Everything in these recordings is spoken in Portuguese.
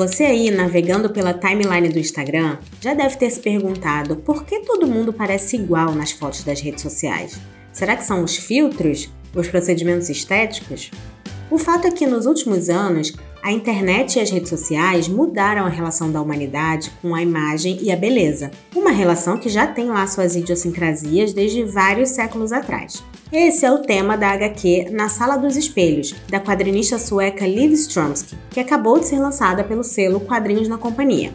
Você aí navegando pela timeline do Instagram já deve ter se perguntado por que todo mundo parece igual nas fotos das redes sociais. Será que são os filtros? Os procedimentos estéticos? O fato é que nos últimos anos, a internet e as redes sociais mudaram a relação da humanidade com a imagem e a beleza, uma relação que já tem lá suas idiosincrasias desde vários séculos atrás. Esse é o tema da HQ Na Sala dos Espelhos, da quadrinista sueca Liv Stromsky, que acabou de ser lançada pelo selo Quadrinhos na Companhia.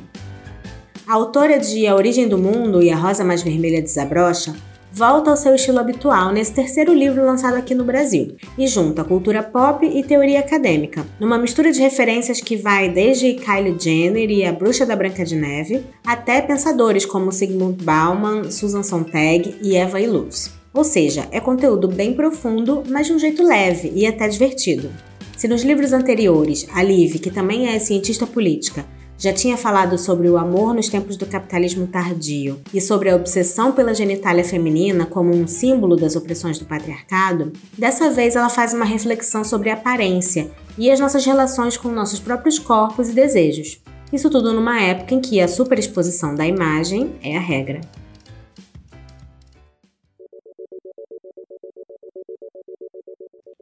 A autora de A Origem do Mundo e A Rosa Mais Vermelha Desabrocha volta ao seu estilo habitual nesse terceiro livro lançado aqui no Brasil e junta cultura pop e teoria acadêmica, numa mistura de referências que vai desde Kylie Jenner e a Bruxa da Branca de Neve até pensadores como Sigmund Bauman, Susan Sontag e Eva Illouz. Ou seja, é conteúdo bem profundo, mas de um jeito leve e até divertido. Se nos livros anteriores, a Liv, que também é cientista política, já tinha falado sobre o amor nos tempos do capitalismo tardio e sobre a obsessão pela genitália feminina como um símbolo das opressões do patriarcado, dessa vez ela faz uma reflexão sobre a aparência e as nossas relações com nossos próprios corpos e desejos. Isso tudo numa época em que a superexposição da imagem é a regra.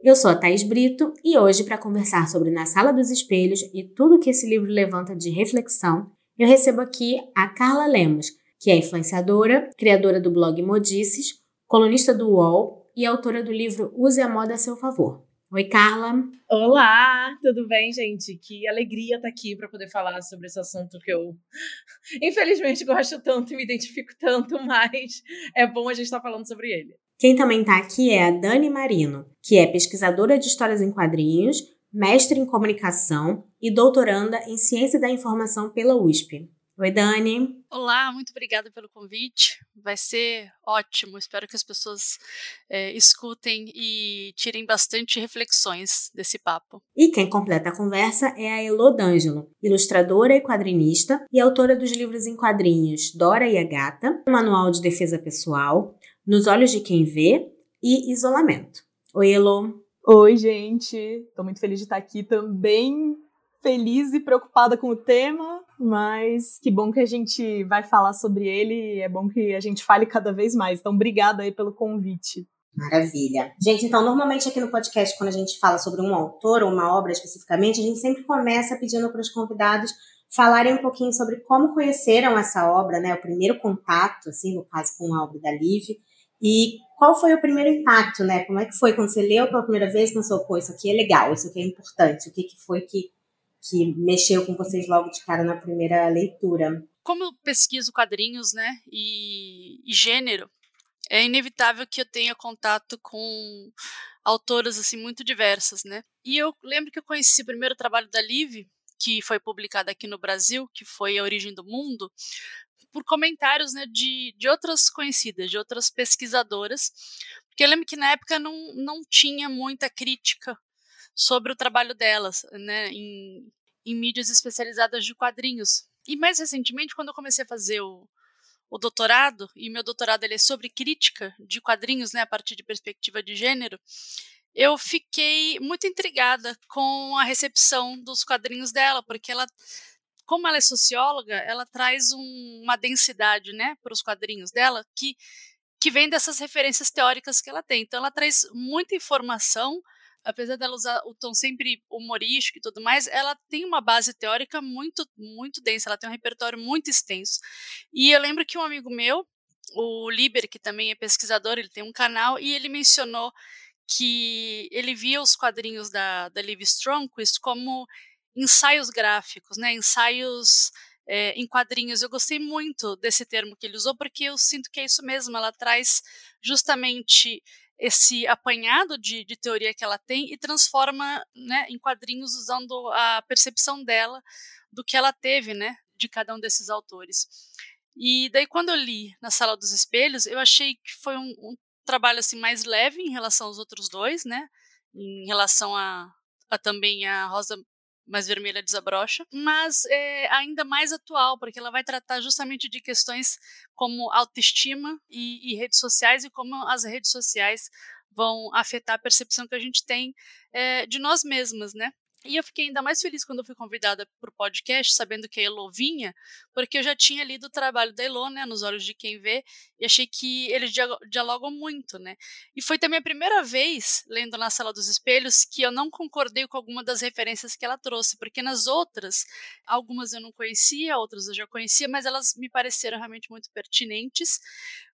Eu sou a Thais Brito e hoje, para conversar sobre Na Sala dos Espelhos e tudo que esse livro levanta de reflexão, eu recebo aqui a Carla Lemos, que é influenciadora, criadora do blog Modices, colunista do UOL e autora do livro Use a Moda a seu favor. Oi, Carla. Olá, tudo bem, gente? Que alegria estar aqui para poder falar sobre esse assunto que eu, infelizmente, gosto tanto e me identifico tanto, mas é bom a gente estar falando sobre ele. Quem também está aqui é a Dani Marino, que é pesquisadora de histórias em quadrinhos, mestre em comunicação e doutoranda em ciência da informação pela USP. Oi, Dani. Olá, muito obrigada pelo convite. Vai ser ótimo. Espero que as pessoas é, escutem e tirem bastante reflexões desse papo. E quem completa a conversa é a Elo D'Angelo, ilustradora e quadrinista e autora dos livros em quadrinhos Dora e a Gata, Manual de Defesa Pessoal, Nos Olhos de Quem Vê e Isolamento. Oi, Elo. Oi, gente. Estou muito feliz de estar aqui também. Feliz e preocupada com o tema, mas que bom que a gente vai falar sobre ele. É bom que a gente fale cada vez mais. Então, obrigada aí pelo convite. Maravilha. Gente, então, normalmente aqui no podcast, quando a gente fala sobre um autor ou uma obra especificamente, a gente sempre começa pedindo para os convidados falarem um pouquinho sobre como conheceram essa obra, né? O primeiro contato, assim, no caso com a obra da Liv, e qual foi o primeiro impacto, né? Como é que foi quando você leu pela primeira vez e pensou, pô, isso aqui é legal, isso aqui é importante? O que, que foi que, que mexeu com vocês logo de cara na primeira leitura? Como eu pesquiso quadrinhos, né, e, e gênero, é inevitável que eu tenha contato com autoras assim muito diversas, né? E eu lembro que eu conheci o primeiro trabalho da Liv, que foi publicado aqui no Brasil, que foi A Origem do Mundo, por comentários né, de, de outras conhecidas, de outras pesquisadoras, porque eu lembro que na época não, não tinha muita crítica sobre o trabalho delas né, em, em mídias especializadas de quadrinhos. E mais recentemente, quando eu comecei a fazer o, o doutorado, e meu doutorado ele é sobre crítica de quadrinhos, né, a partir de perspectiva de gênero, eu fiquei muito intrigada com a recepção dos quadrinhos dela, porque ela como ela é socióloga, ela traz um, uma densidade, né, para os quadrinhos dela que que vem dessas referências teóricas que ela tem. Então, ela traz muita informação, apesar dela usar o tom sempre humorístico e tudo mais, ela tem uma base teórica muito muito densa. Ela tem um repertório muito extenso. E eu lembro que um amigo meu, o Liber, que também é pesquisador, ele tem um canal e ele mencionou que ele via os quadrinhos da, da Liv Stromquist como ensaios gráficos, né, ensaios é, em quadrinhos. Eu gostei muito desse termo que ele usou, porque eu sinto que é isso mesmo, ela traz justamente esse apanhado de, de teoria que ela tem e transforma né, em quadrinhos usando a percepção dela do que ela teve né, de cada um desses autores. E daí, quando eu li na Sala dos Espelhos, eu achei que foi um, um trabalho assim mais leve em relação aos outros dois, né? Em relação a, a também a Rosa mais vermelha desabrocha, mas é ainda mais atual, porque ela vai tratar justamente de questões como autoestima e, e redes sociais e como as redes sociais vão afetar a percepção que a gente tem é, de nós mesmas, né? E eu fiquei ainda mais feliz quando eu fui convidada para o podcast, sabendo que a Elo vinha, porque eu já tinha lido o trabalho da Elo, né, Nos Olhos de Quem Vê, e achei que eles dialogam muito, né. E foi também a primeira vez, lendo na Sala dos Espelhos, que eu não concordei com alguma das referências que ela trouxe, porque nas outras, algumas eu não conhecia, outras eu já conhecia, mas elas me pareceram realmente muito pertinentes.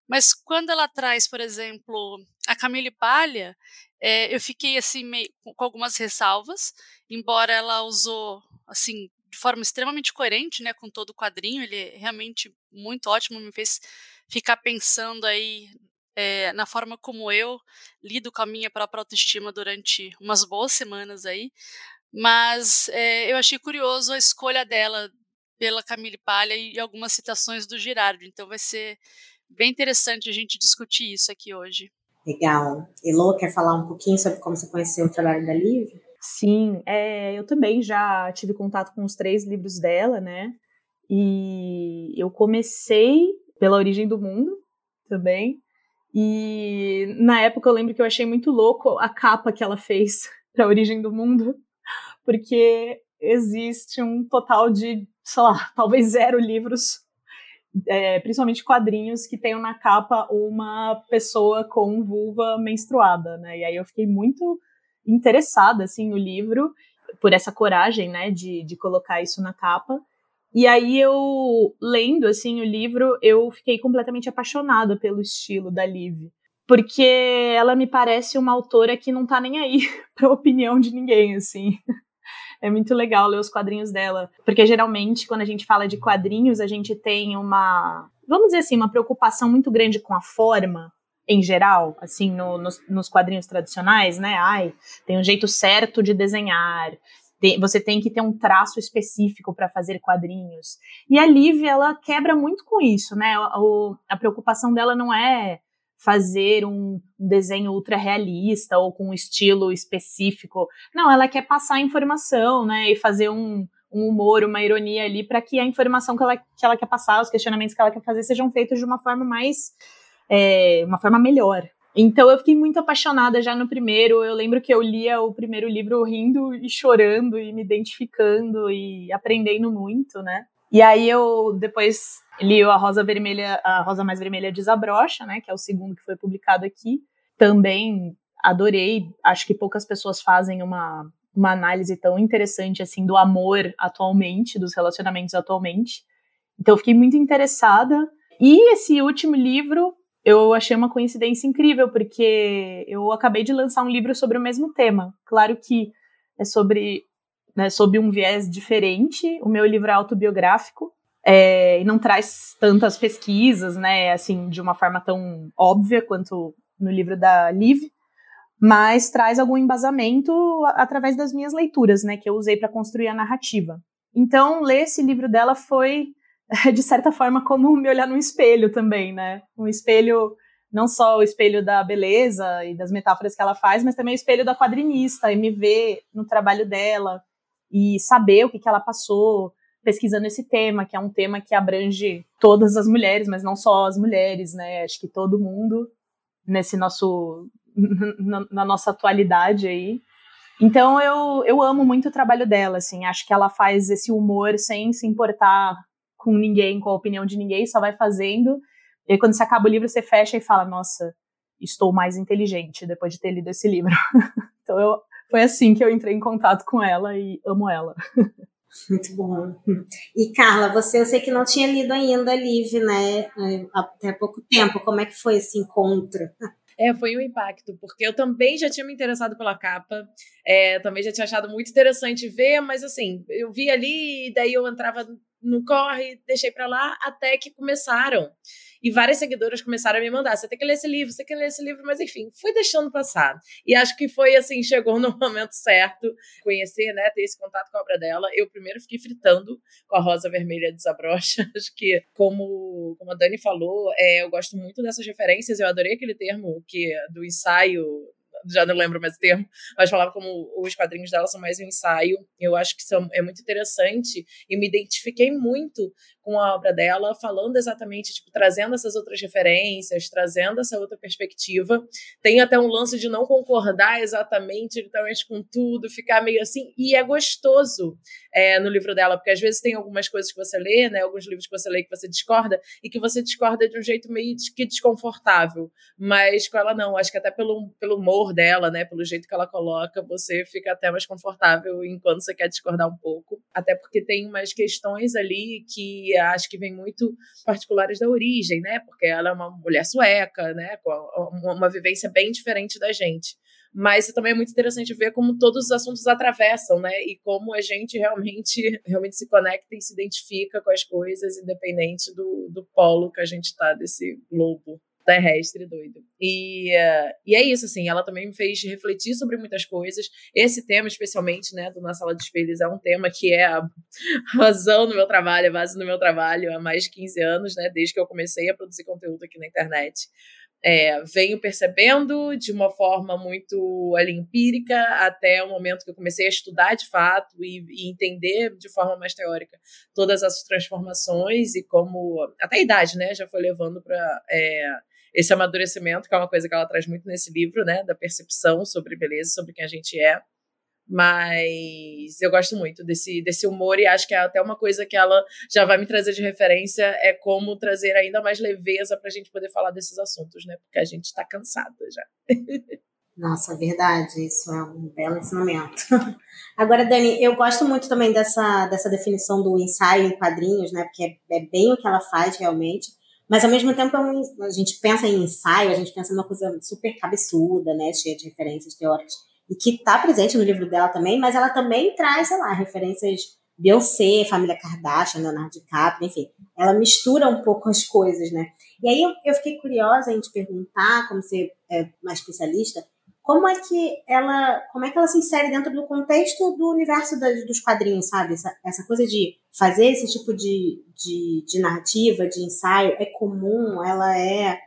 Mas quando ela traz, por exemplo, a Camille Palha, é, eu fiquei assim meio, com algumas ressalvas, embora ela usou assim de forma extremamente coerente, né, com todo o quadrinho, ele é realmente muito ótimo, me fez ficar pensando aí é, na forma como eu lido com a minha própria autoestima durante umas boas semanas aí, mas é, eu achei curioso a escolha dela pela Camille Palha e algumas citações do Girardi, então vai ser bem interessante a gente discutir isso aqui hoje. Legal. Elô, quer falar um pouquinho sobre como você conheceu o trabalho da Liv? Sim, é, eu também já tive contato com os três livros dela, né? E eu comecei pela Origem do Mundo também. E na época eu lembro que eu achei muito louco a capa que ela fez para a Origem do Mundo, porque existe um total de, sei lá, talvez zero livros é, principalmente quadrinhos que tenham na capa uma pessoa com vulva menstruada, né? E aí eu fiquei muito interessada, assim, no livro, por essa coragem, né, de, de colocar isso na capa. E aí eu, lendo, assim, o livro, eu fiquei completamente apaixonada pelo estilo da Liv. Porque ela me parece uma autora que não tá nem aí pra opinião de ninguém, assim. É muito legal ler os quadrinhos dela, porque geralmente quando a gente fala de quadrinhos, a gente tem uma, vamos dizer assim, uma preocupação muito grande com a forma em geral, assim, no, nos, nos, quadrinhos tradicionais, né? Ai, tem um jeito certo de desenhar, você tem que ter um traço específico para fazer quadrinhos. E a Liv, ela quebra muito com isso, né? O, a preocupação dela não é fazer um, desenho ultra realista ou com um estilo específico. Não, ela quer passar informação, né, e fazer um, um humor, uma ironia ali para que a informação que ela, que ela quer passar, os questionamentos que ela quer fazer sejam feitos de uma forma mais, é, uma forma melhor. Então eu fiquei muito apaixonada já no primeiro. Eu lembro que eu lia o primeiro livro rindo e chorando e me identificando e aprendendo muito, né? E aí eu depois li a Rosa Vermelha, a Rosa Mais Vermelha Desabrocha, né, que é o segundo que foi publicado aqui. Também adorei, acho que poucas pessoas fazem uma, uma análise tão interessante assim do amor atualmente, dos relacionamentos atualmente. Então eu fiquei muito interessada. E esse último livro eu achei uma coincidência incrível, porque eu acabei de lançar um livro sobre o mesmo tema. Claro que é sobre né, sob um viés diferente. O meu livro é autobiográfico é, e não traz tantas pesquisas, né, assim, de uma forma tão óbvia quanto no livro da Liv, mas traz algum embasamento através das minhas leituras, né, que eu usei para construir a narrativa. Então, ler esse livro dela foi, de certa forma, como me olhar no espelho também, né? Um espelho, não só o espelho da beleza e das metáforas que ela faz, mas também o espelho da quadrinista, e me ver no trabalho dela, e saber o que, que ela passou pesquisando esse tema, que é um tema que abrange todas as mulheres, mas não só as mulheres, né? Acho que todo mundo nesse nosso na, na nossa atualidade aí. Então eu, eu amo muito o trabalho dela, assim, acho que ela faz esse humor sem se importar com ninguém, com a opinião de ninguém, só vai fazendo. E aí, quando você acaba o livro, você fecha e fala, nossa, estou mais inteligente depois de ter lido esse livro. então eu, foi assim que eu entrei em contato com ela e amo ela. Muito bom. E Carla, você eu sei que não tinha lido ainda Liv, né? Até pouco tempo. Como é que foi esse encontro? É, foi um impacto, porque eu também já tinha me interessado pela capa, é, também já tinha achado muito interessante ver, mas assim, eu vi ali, e daí eu entrava no corre, deixei para lá, até que começaram e várias seguidoras começaram a me mandar: você tem que ler esse livro, você tem que ler esse livro, mas enfim, fui deixando passar. E acho que foi assim, chegou no momento certo, conhecer, né, ter esse contato com a obra dela. Eu primeiro fiquei fritando com a Rosa Vermelha Desabrocha. Acho que, como, como a Dani falou, é, eu gosto muito dessas referências, eu adorei aquele termo que do ensaio já não lembro mais o termo, mas falava como os quadrinhos dela são mais um ensaio. Eu acho que são, é muito interessante e me identifiquei muito com a obra dela, falando exatamente, tipo, trazendo essas outras referências, trazendo essa outra perspectiva. Tem até um lance de não concordar exatamente, literalmente, com tudo, ficar meio assim, e é gostoso é, no livro dela, porque às vezes tem algumas coisas que você lê, né, alguns livros que você lê que você discorda, e que você discorda de um jeito meio que desconfortável, mas com ela não, acho que até pelo, pelo humor dela, né, pelo jeito que ela coloca, você fica até mais confortável enquanto você quer discordar um pouco, até porque tem umas questões ali que acho que vem muito particulares da origem, né? Porque ela é uma mulher sueca, né? Com uma vivência bem diferente da gente. Mas também é muito interessante ver como todos os assuntos atravessam, né? E como a gente realmente, realmente se conecta e se identifica com as coisas, independente do, do polo que a gente está desse globo terrestre doido. E, uh, e é isso, assim, ela também me fez refletir sobre muitas coisas. Esse tema, especialmente, né, do Na Sala de Espelhos, é um tema que é a razão do meu trabalho, a base do meu trabalho há mais de 15 anos, né, desde que eu comecei a produzir conteúdo aqui na internet. É, venho percebendo de uma forma muito ali, empírica até o momento que eu comecei a estudar de fato e, e entender de forma mais teórica todas essas transformações e como até a idade né já foi levando para é, esse amadurecimento, que é uma coisa que ela traz muito nesse livro, né, da percepção sobre beleza, sobre quem a gente é. Mas eu gosto muito desse, desse humor e acho que é até uma coisa que ela já vai me trazer de referência é como trazer ainda mais leveza para a gente poder falar desses assuntos, né? Porque a gente está cansada já. Nossa, verdade, isso é um belo ensinamento. Agora, Dani, eu gosto muito também dessa, dessa definição do ensaio em quadrinhos, né? Porque é, é bem o que ela faz realmente. Mas ao mesmo tempo, é a gente pensa em ensaio, a gente pensa numa coisa super cabeçuda, né? Cheia de referências teóricas. E que está presente no livro dela também, mas ela também traz, sei lá, referências Beyoncé, família Kardashian, Leonardo DiCaprio, enfim. Ela mistura um pouco as coisas, né? E aí eu, eu fiquei curiosa em te perguntar, como você é mais especialista, como é que ela, como é que ela se insere dentro do contexto do universo dos quadrinhos, sabe? Essa, essa coisa de fazer esse tipo de, de, de narrativa, de ensaio, é comum, ela é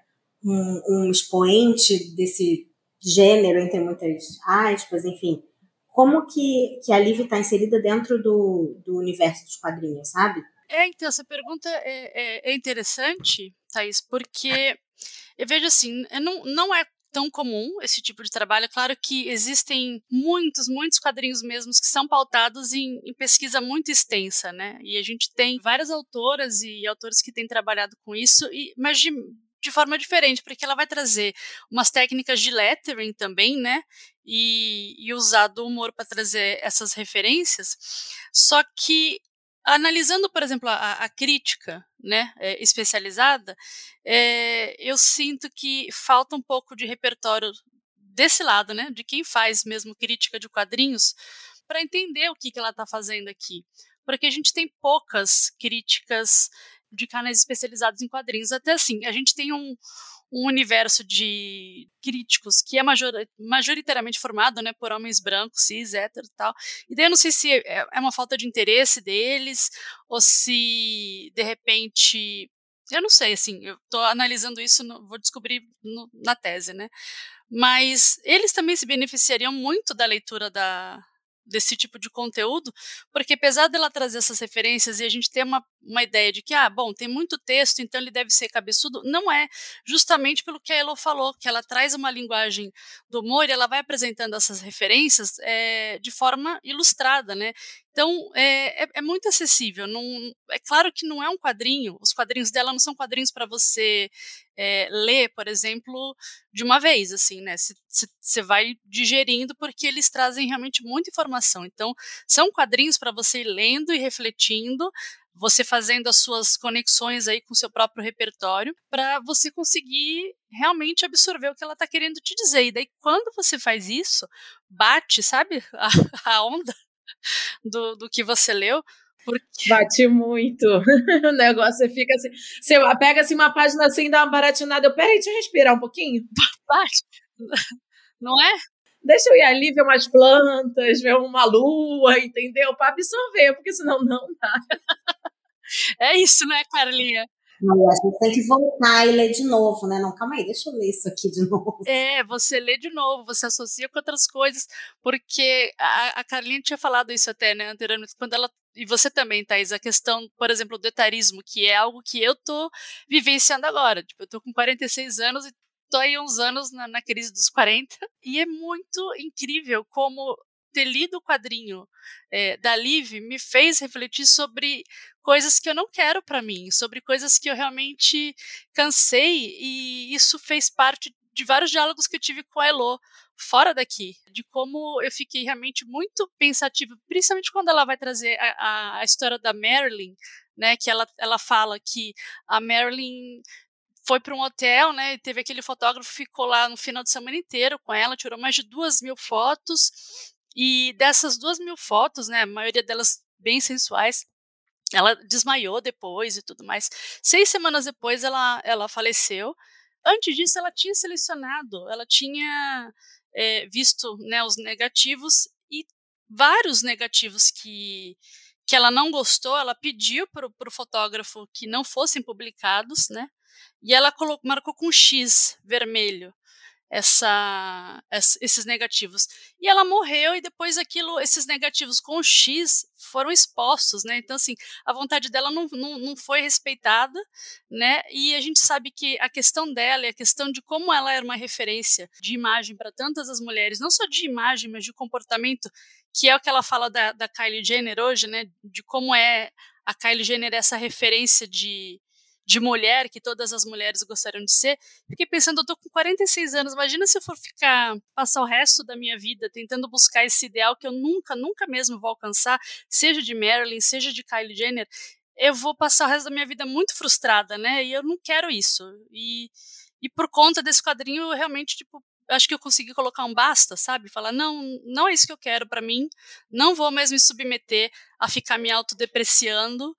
um, um expoente desse gênero, entre muitas aspas, enfim. Como que, que a Liv está inserida dentro do, do universo dos quadrinhos, sabe? É, então, essa pergunta é, é, é interessante, Thaís, porque eu vejo assim, não, não é tão comum esse tipo de trabalho. Claro que existem muitos, muitos quadrinhos mesmos que são pautados em, em, pesquisa muito extensa, né? E a gente tem várias autoras e autores que têm trabalhado com isso, e, mas de, de forma diferente, porque ela vai trazer umas técnicas de lettering também, né? E, e usar do humor para trazer essas referências. Só que analisando, por exemplo, a, a crítica né, é, especializada, é, eu sinto que falta um pouco de repertório desse lado, né, de quem faz mesmo crítica de quadrinhos, para entender o que, que ela está fazendo aqui. Porque a gente tem poucas críticas de canais especializados em quadrinhos. Até assim, a gente tem um, um universo de críticos que é major, majoritariamente formado né, por homens brancos, cis, hétero e tal. E daí eu não sei se é, é uma falta de interesse deles ou se, de repente, eu não sei, assim, eu estou analisando isso, no, vou descobrir no, na tese, né? Mas eles também se beneficiariam muito da leitura da, desse tipo de conteúdo, porque apesar dela trazer essas referências e a gente ter uma, uma ideia de que, ah, bom, tem muito texto, então ele deve ser cabeçudo, não é, justamente pelo que a Elo falou, que ela traz uma linguagem do humor e ela vai apresentando essas referências é, de forma ilustrada, né? Então, é, é, é, muito acessível. Não, é claro que não é um quadrinho, os quadrinhos dela não são quadrinhos para você é, ler, por exemplo, de uma vez, assim, né? Você vai digerindo porque eles trazem realmente muita informação. Então, são quadrinhos para você ir lendo e refletindo, você fazendo as suas conexões aí com o seu próprio repertório, para você conseguir realmente absorver o que ela está querendo te dizer. E daí, quando você faz isso, bate, sabe, a, a onda do, do que você leu. Porque... Bate muito. o negócio você fica assim. Você pega assim uma página assim, dá uma baratinada. Eu, peraí, deixa eu respirar um pouquinho. Bate. Não é? Deixa eu ir ali ver umas plantas, ver uma lua, entendeu? Para absorver, porque senão não dá. É isso, né, Carlinha? Não, a gente tem que voltar e ler de novo, né? Não, calma aí, deixa eu ler isso aqui de novo. É, você lê de novo, você associa com outras coisas, porque a, a Carlinha tinha falado isso até, né, anteriormente, quando ela e você também, Thais, a questão, por exemplo, do etarismo, que é algo que eu tô vivenciando agora. Tipo, eu tô com 46 anos e tô aí uns anos na, na crise dos 40, e é muito incrível como ter lido o quadrinho é, da Liv me fez refletir sobre coisas que eu não quero para mim, sobre coisas que eu realmente cansei e isso fez parte de vários diálogos que eu tive com a Elo fora daqui, de como eu fiquei realmente muito pensativa, principalmente quando ela vai trazer a, a, história da Marilyn, né, que ela, ela fala que a Marilyn foi para um hotel, né? Teve aquele fotógrafo ficou lá no final de semana inteiro com ela, tirou mais de duas mil fotos e dessas duas mil fotos, né, a maioria delas bem sensuais, ela desmaiou depois e tudo mais. Seis semanas depois ela, ela faleceu. Antes disso, ela tinha selecionado, ela tinha é, visto né, os negativos e vários negativos que, que ela não gostou, ela pediu para o fotógrafo que não fossem publicados, né? E ela colocou, marcou com X vermelho essa, esses negativos. E ela morreu e depois aquilo, esses negativos com X foram expostos, né? Então, assim, a vontade dela não, não, não foi respeitada, né? E a gente sabe que a questão dela e a questão de como ela era uma referência de imagem para tantas as mulheres, não só de imagem, mas de comportamento, que é o que ela fala da, da Kylie Jenner hoje, né? De como é a Kylie Jenner essa referência de, de mulher que todas as mulheres gostariam de ser, fiquei pensando, eu tô com 46 anos, imagina se eu for ficar, passar o resto da minha vida tentando buscar esse ideal que eu nunca, nunca mesmo vou alcançar, seja de Marilyn, seja de Kylie Jenner, eu vou passar o resto da minha vida muito frustrada, né, e eu não quero isso, e, e por conta desse quadrinho, eu realmente, tipo, acho que eu consegui colocar um basta, sabe? Falar, não, não é isso que eu quero para mim, não vou mesmo me submeter a ficar me autodepreciando,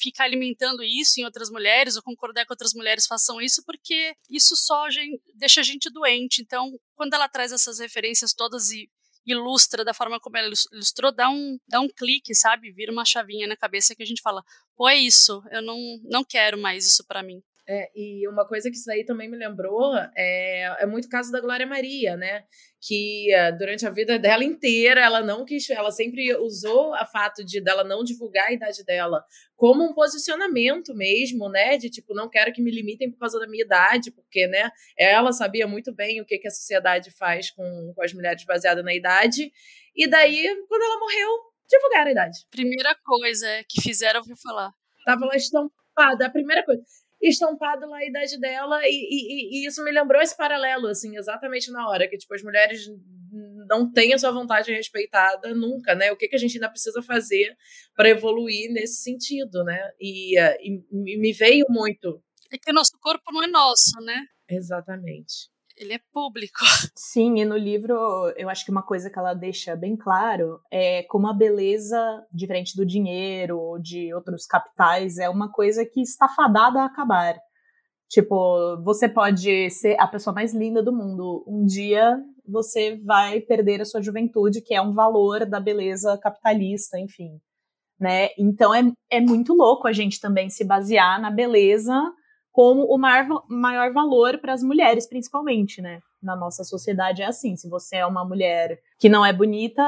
ficar alimentando isso em outras mulheres ou concordar que outras mulheres façam isso, porque isso só deixa a gente doente. Então, quando ela traz essas referências todas e ilustra da forma como ela ilustrou, dá um, dá um clique, sabe? Vira uma chavinha na cabeça que a gente fala, pô, é isso, eu não, não quero mais isso para mim. É, e uma coisa que isso aí também me lembrou é, é muito o caso da Glória Maria, né? Que uh, durante a vida dela inteira ela não quis, ela sempre usou a fato de dela não divulgar a idade dela como um posicionamento mesmo, né? De tipo, não quero que me limitem por causa da minha idade, porque, né? Ela sabia muito bem o que, que a sociedade faz com, com as mulheres baseada na idade. E daí, quando ela morreu, divulgaram a idade. Primeira coisa que fizeram foi falar. Tava lá estampada, a primeira coisa estampado lá a idade dela, e, e, e, isso me lembrou esse paralelo, assim, exatamente na hora, que, tipo, as mulheres não têm a sua vontade respeitada nunca, né? O que, que a gente ainda precisa fazer para evoluir nesse sentido, né? E, uh, e me veio muito. É que o nosso corpo não é nosso, né? Exatamente ele é público. Sim, e no livro eu acho que uma coisa que ela deixa bem claro é como a beleza, diferente do dinheiro ou de outros capitais, é uma coisa que está fadada a acabar. Tipo, você pode ser a pessoa mais linda do mundo. Um dia você vai perder a sua juventude, que é um valor da beleza capitalista, enfim. Né? Então é, é muito louco a gente também se basear na beleza como o maior, maior valor para as mulheres, principalmente, né? Na nossa sociedade é assim: se você é uma mulher que não é bonita,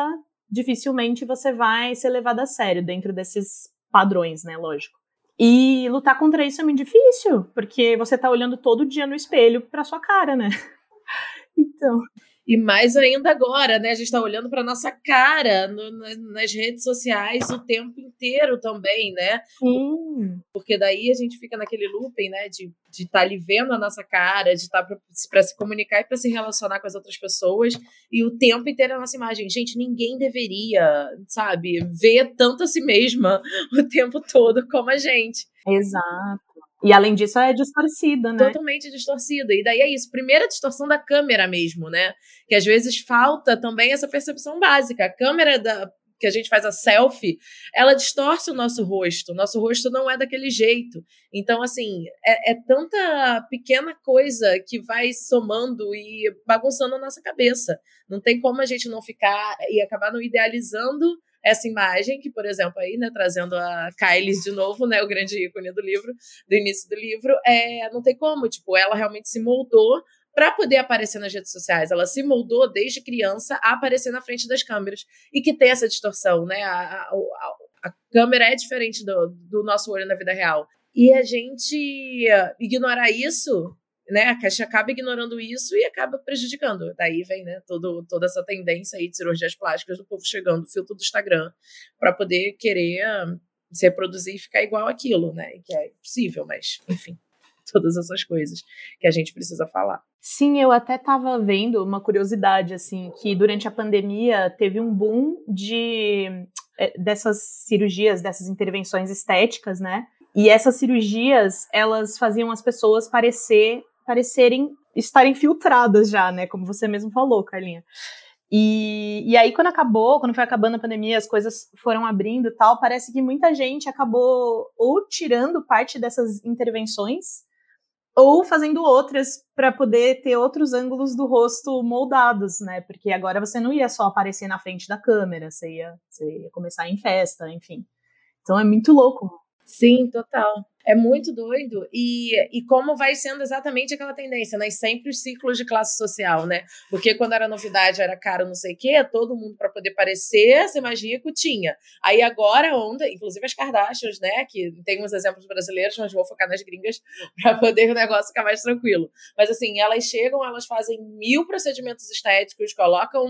dificilmente você vai ser levada a sério dentro desses padrões, né? Lógico. E lutar contra isso é muito difícil, porque você tá olhando todo dia no espelho para sua cara, né? Então. E mais ainda agora, né? A gente está olhando para nossa cara no, nas redes sociais o tempo inteiro também, né? Sim. Porque daí a gente fica naquele looping, né? De estar tá ali vendo a nossa cara, de estar tá para se comunicar e para se relacionar com as outras pessoas, e o tempo inteiro a nossa imagem. Gente, ninguém deveria, sabe, ver tanto a si mesma o tempo todo como a gente. Exato. E além disso, é distorcida, né? Totalmente distorcida. E daí é isso. Primeira distorção da câmera mesmo, né? Que às vezes falta também essa percepção básica. A câmera da, que a gente faz a selfie, ela distorce o nosso rosto. O nosso rosto não é daquele jeito. Então, assim, é, é, tanta pequena coisa que vai somando e bagunçando a nossa cabeça. Não tem como a gente não ficar e acabar não idealizando essa imagem, que, por exemplo, aí, né, trazendo a Kylie de novo, né, o grande ícone do livro, do início do livro, é, não tem como, tipo, ela realmente se moldou para poder aparecer nas redes sociais. Ela se moldou desde criança a aparecer na frente das câmeras e que tem essa distorção, né? A, a, a, câmera é diferente do, do nosso olho na vida real. E a gente ignorar isso né, a Cash acaba ignorando isso e acaba prejudicando. Daí vem, né, todo, toda essa tendência aí de cirurgias plásticas do povo chegando, filtro do Instagram, para poder querer se reproduzir e ficar igual aquilo, né, que é possível, mas, enfim, todas essas coisas que a gente precisa falar. Sim, eu até estava vendo uma curiosidade, assim, que durante a pandemia teve um boom de eh, dessas cirurgias, dessas intervenções estéticas, né, e essas cirurgias, elas faziam as pessoas parecer parecerem estarem filtradas já, né? Como você mesmo falou, Carlinha. E, e aí, quando acabou, quando foi acabando a pandemia, as coisas foram abrindo e tal, parece que muita gente acabou ou tirando parte dessas intervenções ou fazendo outras para poder ter outros ângulos do rosto moldados, né? Porque agora você não ia só aparecer na frente da câmera, você ia, você ia começar em festa, enfim. Então é muito louco. Sim, total. É muito doido. E, e como vai sendo exatamente aquela tendência, né? Sempre os ciclos de classe social, né? Porque quando era novidade, era caro, não sei o quê, todo mundo, para poder parecer ser mais rico, tinha. Aí agora, onda, inclusive as Kardashians, né? Que tem uns exemplos brasileiros, mas vou focar nas gringas para poder o negócio ficar mais tranquilo. Mas assim, elas chegam, elas fazem mil procedimentos estéticos, colocam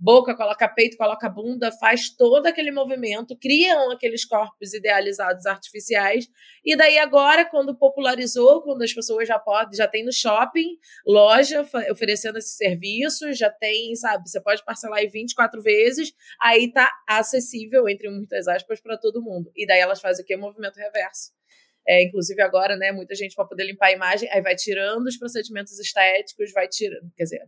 boca, coloca peito, coloca bunda, faz todo aquele movimento, criam aqueles corpos idealizados artificiais. E daí agora, quando popularizou, quando as pessoas já podem, já tem no shopping, loja oferecendo esses serviços, já tem, sabe, você pode parcelar em 24 vezes, aí tá acessível, entre muitas aspas, para todo mundo. E daí elas fazem o quê? Movimento reverso. É, inclusive agora, né, muita gente para poder limpar a imagem, aí vai tirando os procedimentos estéticos, vai tirando, quer dizer,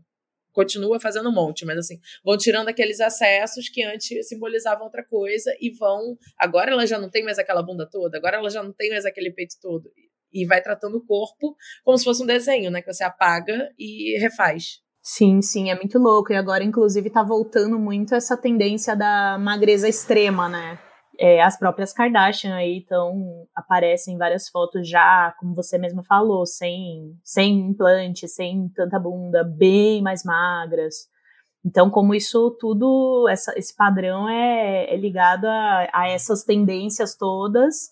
continua fazendo um monte, mas assim, vão tirando aqueles acessos que antes simbolizavam outra coisa e vão. Agora ela já não tem mais aquela bunda toda, agora ela já não tem mais aquele peito todo. E vai tratando o corpo como se fosse um desenho, né? Que você apaga e refaz. Sim, sim, é muito louco. E agora, inclusive, tá voltando muito essa tendência da magreza extrema, né? É, as próprias Kardashian aí então aparecem várias fotos já, como você mesma falou, sem, sem implante, sem tanta bunda, bem mais magras. Então, como isso tudo, essa, esse padrão é, é ligado a, a, essas tendências todas,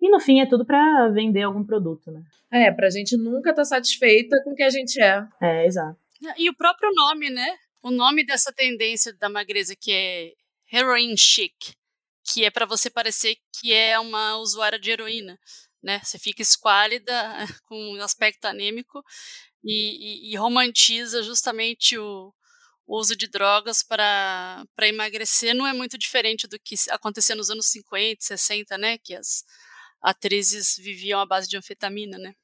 e no fim é tudo para vender algum produto, né? É, pra gente nunca estar tá satisfeita com o que a gente é. É, exato. E o próprio nome, né? O nome dessa tendência da magreza que é heroin chic que é para você parecer que é uma usuária de heroína, né? Você fica esquálida, com um aspecto anêmico e, e, e romantiza justamente o, uso de drogas para emagrecer. Não é muito diferente do que acontecia nos anos 50, 60, né? Que as atrizes viviam à base de anfetamina, né?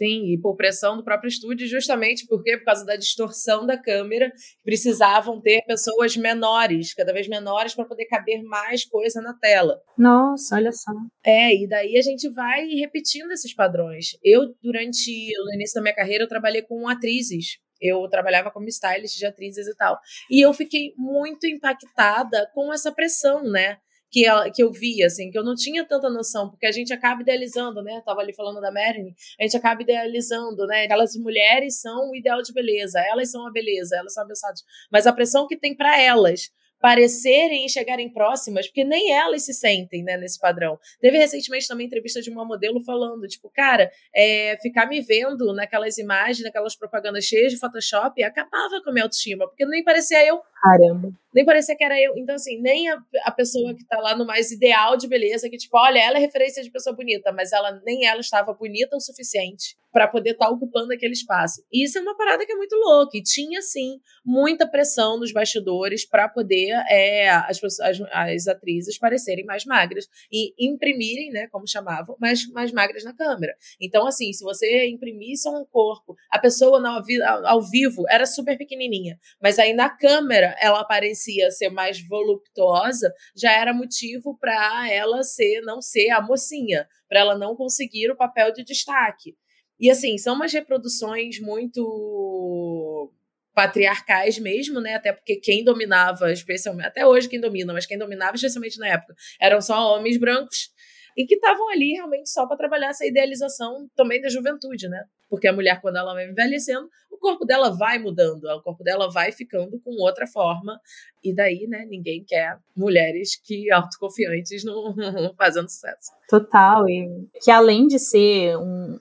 Sim, e por pressão do próprio estúdio, justamente porque, por causa da distorção da câmera, precisavam ter pessoas menores, cada vez menores, para poder caber mais coisa na tela. Nossa, olha só. É, e daí a gente vai repetindo esses padrões. Eu, durante o início da minha carreira, eu trabalhei com atrizes eu trabalhava como stylist de atrizes e tal. E eu fiquei muito impactada com essa pressão, né? Que, ela, que eu via, assim, que eu não tinha tanta noção, porque a gente acaba idealizando, né? Tava ali falando da Marilyn, a gente acaba idealizando, né? Aquelas mulheres são o ideal de beleza, elas são a beleza, elas são abençoadas. Mas a pressão que tem para elas parecerem e chegarem próximas, porque nem elas se sentem, né, nesse padrão. Teve recentemente também entrevista de uma modelo falando, tipo, cara, é, ficar me vendo naquelas imagens, naquelas propagandas cheias de Photoshop, acabava com a minha autoestima, porque nem parecia eu. Caramba. Nem parecia que era eu. Então, assim, nem a, a pessoa que tá lá no mais ideal de beleza, que, tipo, olha, ela é referência de pessoa bonita, mas ela nem ela estava bonita o suficiente para poder estar tá ocupando aquele espaço. E isso é uma parada que é muito louca. E tinha, sim, muita pressão nos bastidores para poder é, as, as, as, atrizes parecerem mais magras e imprimirem, né, como chamavam, mais, mais magras na câmera. Então, assim, se você imprimisse um corpo, a pessoa ao, ao vivo era super pequenininha, mas aí na câmera ela parecia ser mais voluptuosa, já era motivo para ela ser não ser a mocinha, para ela não conseguir o papel de destaque. E assim, são umas reproduções muito patriarcais mesmo, né? Até porque quem dominava, especialmente, até hoje quem domina, mas quem dominava especialmente na época, eram só homens brancos e que estavam ali realmente só para trabalhar essa idealização também da juventude, né? Porque a mulher, quando ela vai envelhecendo, o corpo dela vai mudando, o corpo dela vai ficando com outra forma. E daí, né, ninguém quer mulheres que autoconfiantes não fazendo sucesso. Total. E que além de ser um,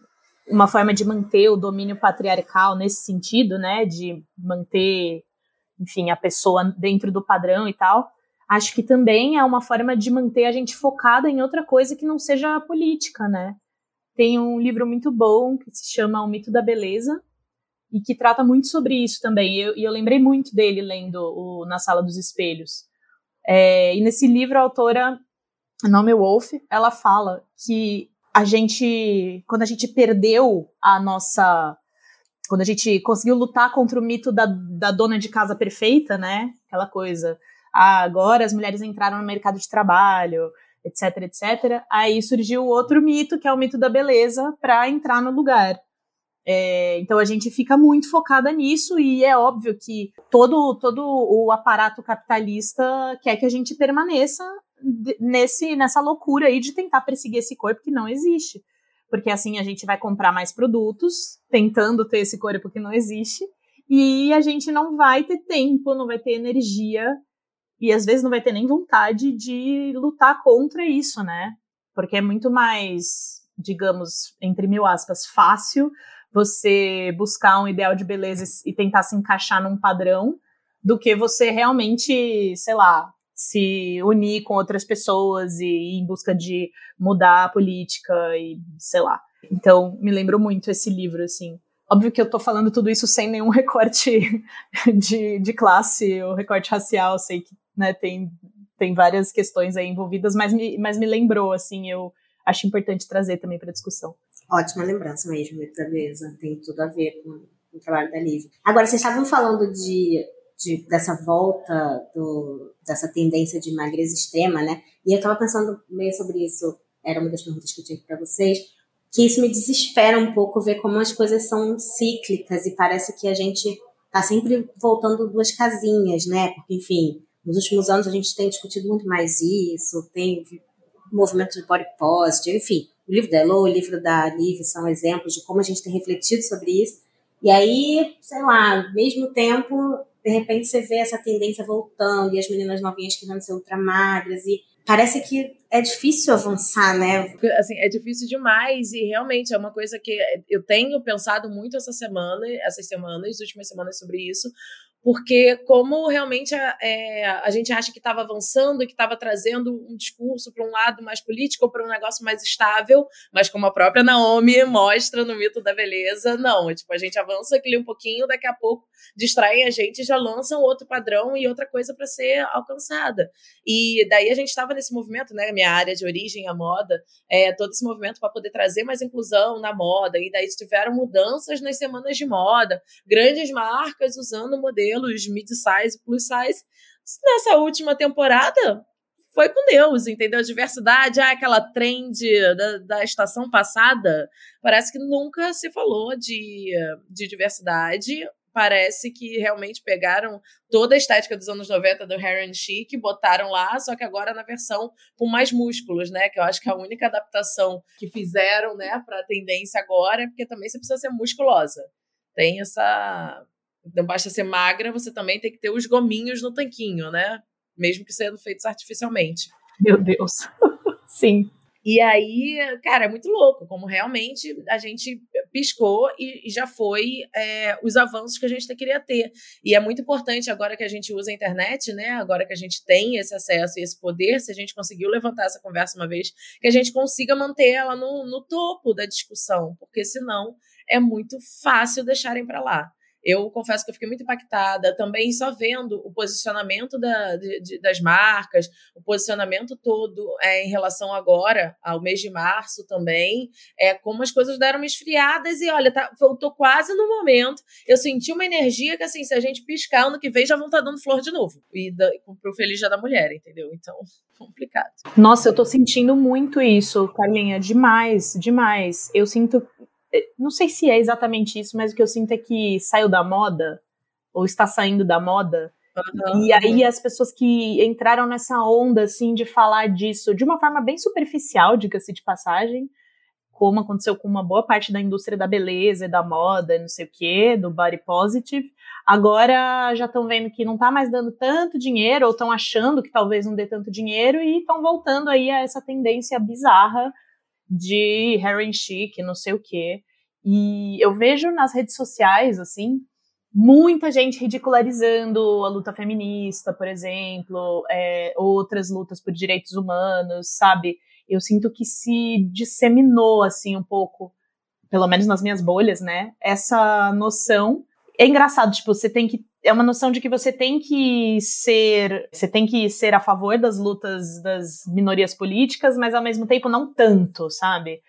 uma forma de manter o domínio patriarcal nesse sentido, né, de manter, enfim, a pessoa dentro do padrão e tal, acho que também é uma forma de manter a gente focada em outra coisa que não seja a política, né? Tem um livro muito bom que se chama O Mito da Beleza e que trata muito sobre isso também. E eu, eu lembrei muito dele lendo o Na Sala dos Espelhos. É, e nesse livro a autora Naomi Wolf, ela fala que a gente, quando a gente perdeu a nossa, quando a gente conseguiu lutar contra o mito da, da dona de casa perfeita, né? Aquela coisa, ah, agora as mulheres entraram no mercado de trabalho, etc, etc. Aí surgiu outro mito, que é o mito da beleza, para entrar no lugar. É, então a gente fica muito focada nisso e é óbvio que todo, todo o aparato capitalista quer que a gente permaneça nesse, nessa loucura aí de tentar perseguir esse corpo que não existe. Porque assim a gente vai comprar mais produtos, tentando ter esse corpo que não existe, e a gente não vai ter tempo, não vai ter energia, e às vezes não vai ter nem vontade de lutar contra isso, né? Porque é muito mais, digamos, entre mil aspas, fácil você buscar um ideal de beleza e tentar se encaixar num padrão do que você realmente, sei lá, se unir com outras pessoas e ir em busca de mudar a política e sei lá. Então, me lembrou muito esse livro, assim. Óbvio que eu tô falando tudo isso sem nenhum recorte de, de classe ou recorte racial, sei que né, tem, tem várias questões aí envolvidas, mas me, mas me lembrou, assim, eu acho importante trazer também para discussão. Ótima lembrança mesmo, beleza, tem tudo a ver com o trabalho da Lívia. Agora, vocês estavam falando de de, dessa volta, do, dessa tendência de magreza extrema, né? E eu estava pensando meio sobre isso, era uma das perguntas que eu tinha para vocês, que isso me desespera um pouco ver como as coisas são cíclicas e parece que a gente está sempre voltando duas casinhas, né? Porque, enfim, nos últimos anos a gente tem discutido muito mais isso, tem movimento de body positive, enfim, o livro da Elo, o livro da Liv são exemplos de como a gente tem refletido sobre isso. E aí, sei lá, ao mesmo tempo, de repente você vê essa tendência voltando e as meninas novinhas querendo ser ultramagras e parece que é difícil avançar, né? Assim, é difícil demais e realmente é uma coisa que eu tenho pensado muito essa semana, essas semanas, últimas semanas sobre isso, porque como realmente a, é, a gente acha que estava avançando e que estava trazendo um discurso para um lado mais político ou para um negócio mais estável, mas como a própria Naomi mostra no mito da beleza, não, é, tipo, a gente avança aquele um pouquinho, daqui a pouco distraem a gente e já lançam outro padrão e outra coisa para ser alcançada. E daí a gente estava nesse movimento, né, minha área de origem, a moda, é, todo esse movimento para poder trazer mais inclusão na moda, e daí tiveram mudanças nas semanas de moda, grandes marcas usando modelos modelos mid-size, plus size. Nessa última temporada, foi com Deus, entendeu? A diversidade, ah, aquela trend da, da estação passada, parece que nunca se falou de, de diversidade. Parece que realmente pegaram toda a estética dos anos 90 do Hair and Chic, botaram lá, só que agora na versão com mais músculos, né? Que eu acho que é a única adaptação que fizeram, né, para a tendência agora, porque também você precisa ser musculosa. Tem essa não basta ser magra, você também tem que ter os gominhos no tanquinho, né? Mesmo que sendo feitos artificialmente. Meu Deus. Sim. E aí, cara, é muito louco como realmente a gente piscou e, já foi é, os avanços que a gente queria ter. E é muito importante agora que a gente usa a internet, né? Agora que a gente tem esse acesso e esse poder, se a gente conseguiu levantar essa conversa uma vez, que a gente consiga manter ela no, no topo da discussão, porque senão é muito fácil deixarem para lá. Eu confesso que eu fiquei muito impactada também só vendo o posicionamento da, de, das marcas, o posicionamento todo é, em relação agora ao mês de março também, é como as coisas deram esfriadas e olha, tá, tô quase no momento, eu senti uma energia que assim, se a gente piscar ano que vem já vão estar tá dando flor de novo, e da, pro Feliz Dia da Mulher, entendeu? Então, complicado. Nossa, eu tô sentindo muito isso, Carlinha, demais, demais. Eu sinto não sei se é exatamente isso, mas o que eu sinto é que saiu da moda ou está saindo da moda. Uhum. E aí as pessoas que entraram nessa onda assim de falar disso de uma forma bem superficial, diga-se de passagem, como aconteceu com uma boa parte da indústria da beleza e da moda, não sei o quê, do body positive. Agora já estão vendo que não está mais dando tanto dinheiro, ou estão achando que talvez não dê tanto dinheiro, e estão voltando aí a essa tendência bizarra de heroin chic, não sei o quê. E eu vejo nas redes sociais, assim, muita gente ridicularizando a luta feminista, por exemplo, é, outras lutas por direitos humanos, sabe? Eu sinto que se disseminou, assim, um pouco, pelo menos nas minhas bolhas, né? Essa noção. É engraçado, tipo, você tem que. É uma noção de que você tem que ser. Você tem que ser a favor das lutas das minorias políticas, mas ao mesmo tempo não tanto, sabe?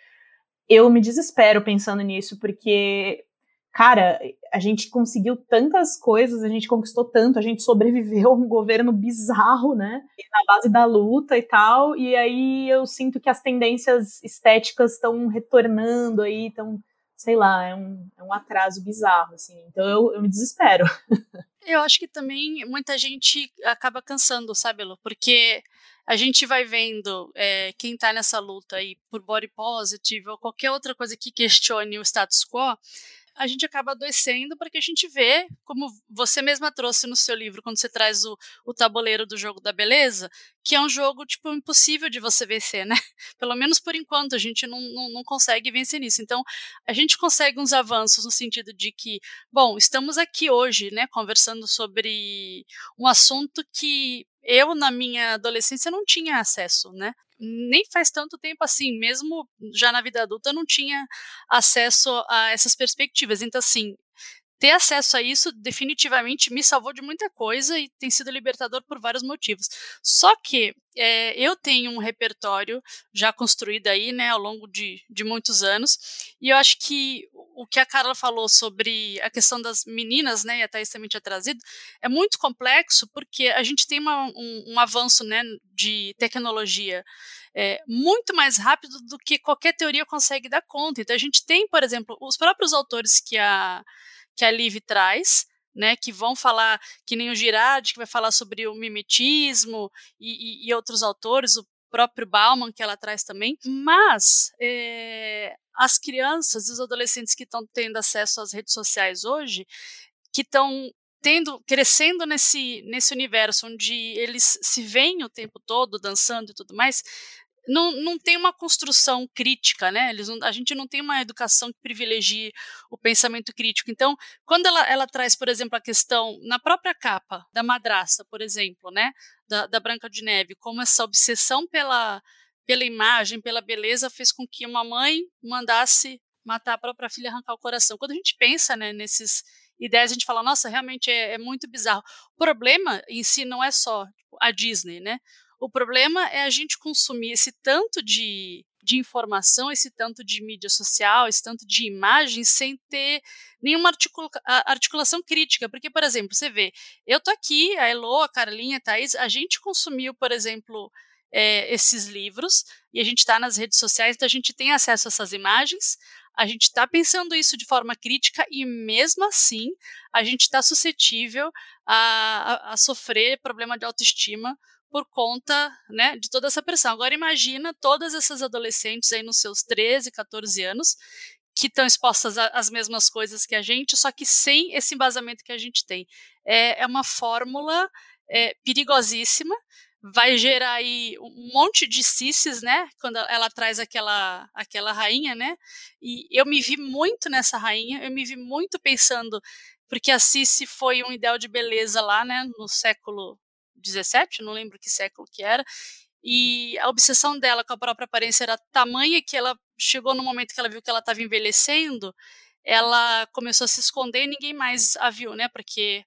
Eu me desespero pensando nisso, porque cara, a gente conseguiu tantas coisas, a gente conquistou tanto, a gente sobreviveu a um governo bizarro, né? Na base da luta e tal. E aí eu sinto que as tendências estéticas estão retornando aí, estão, sei lá, é um, é um atraso bizarro, assim. Então eu, eu me desespero. Eu acho que também muita gente acaba cansando, sabe, Lu? Porque a gente vai vendo é, quem está nessa luta aí por body positive ou qualquer outra coisa que questione o status quo, a gente acaba adoecendo porque a gente vê, como você mesma trouxe no seu livro, quando você traz o, o tabuleiro do jogo da beleza, que é um jogo, tipo, impossível de você vencer, né? Pelo menos por enquanto, a gente não, não, não consegue vencer nisso. Então, a gente consegue uns avanços no sentido de que, bom, estamos aqui hoje, né, conversando sobre um assunto que eu, na minha adolescência, não tinha acesso, né? nem faz tanto tempo assim, mesmo já na vida adulta, eu não tinha acesso a essas perspectivas. Então, assim, ter acesso a isso definitivamente me salvou de muita coisa e tem sido libertador por vários motivos. Só que é, eu tenho um repertório já construído aí, né, ao longo de, de muitos anos, e eu acho que o que a Carla falou sobre a questão das meninas, né, e a Thaís também tinha trazido, é muito complexo porque a gente tem uma, um, um avanço, né, de tecnologia é, muito mais rápido do que qualquer teoria consegue dar conta. Então a gente tem, por exemplo, os próprios autores que a que a Liv traz, né, que vão falar, que nem o Girardi, que vai falar sobre o mimetismo e, e, e outros autores, o próprio Bauman, que ela traz também, mas é, as crianças e os adolescentes que estão tendo acesso às redes sociais hoje, que estão tendo crescendo nesse nesse universo onde eles se veem o tempo todo dançando e tudo mais não, não tem uma construção crítica, né? Eles não, a gente não tem uma educação que privilegie o pensamento crítico. Então, quando ela, ela traz, por exemplo, a questão na própria capa da madrasta, por exemplo, né? Da, da Branca de Neve, como essa obsessão pela, pela imagem, pela beleza, fez com que uma mãe mandasse matar a própria filha, arrancar o coração. Quando a gente pensa né, nesses ideias, a gente fala, nossa, realmente é, é muito bizarro. O problema em si não é só tipo, a Disney, né? O problema é a gente consumir esse tanto de, de informação, esse tanto de mídia social, esse tanto de imagem, sem ter nenhuma articula articulação crítica. Porque, por exemplo, você vê, eu tô aqui, a Elo, a Carlinha, a Thaís, a gente consumiu, por exemplo, é, esses livros, e a gente está nas redes sociais, então a gente tem acesso a essas imagens, a gente está pensando isso de forma crítica e mesmo assim a gente está suscetível a, a, a, sofrer problema de autoestima por conta né, de toda essa pressão. Agora imagina todas essas adolescentes aí nos seus 13, 14 anos que estão expostas às mesmas coisas que a gente, só que sem esse embasamento que a gente tem. É, é uma fórmula é, perigosíssima, vai gerar aí um monte de cisses, né? Quando ela traz aquela aquela rainha, né? E eu me vi muito nessa rainha, eu me vi muito pensando porque a Cici foi um ideal de beleza lá, né, no século 17, não lembro que século que era, e a obsessão dela com a própria aparência era tamanha que ela chegou no momento que ela viu que ela estava envelhecendo, ela começou a se esconder e ninguém mais a viu, né? Porque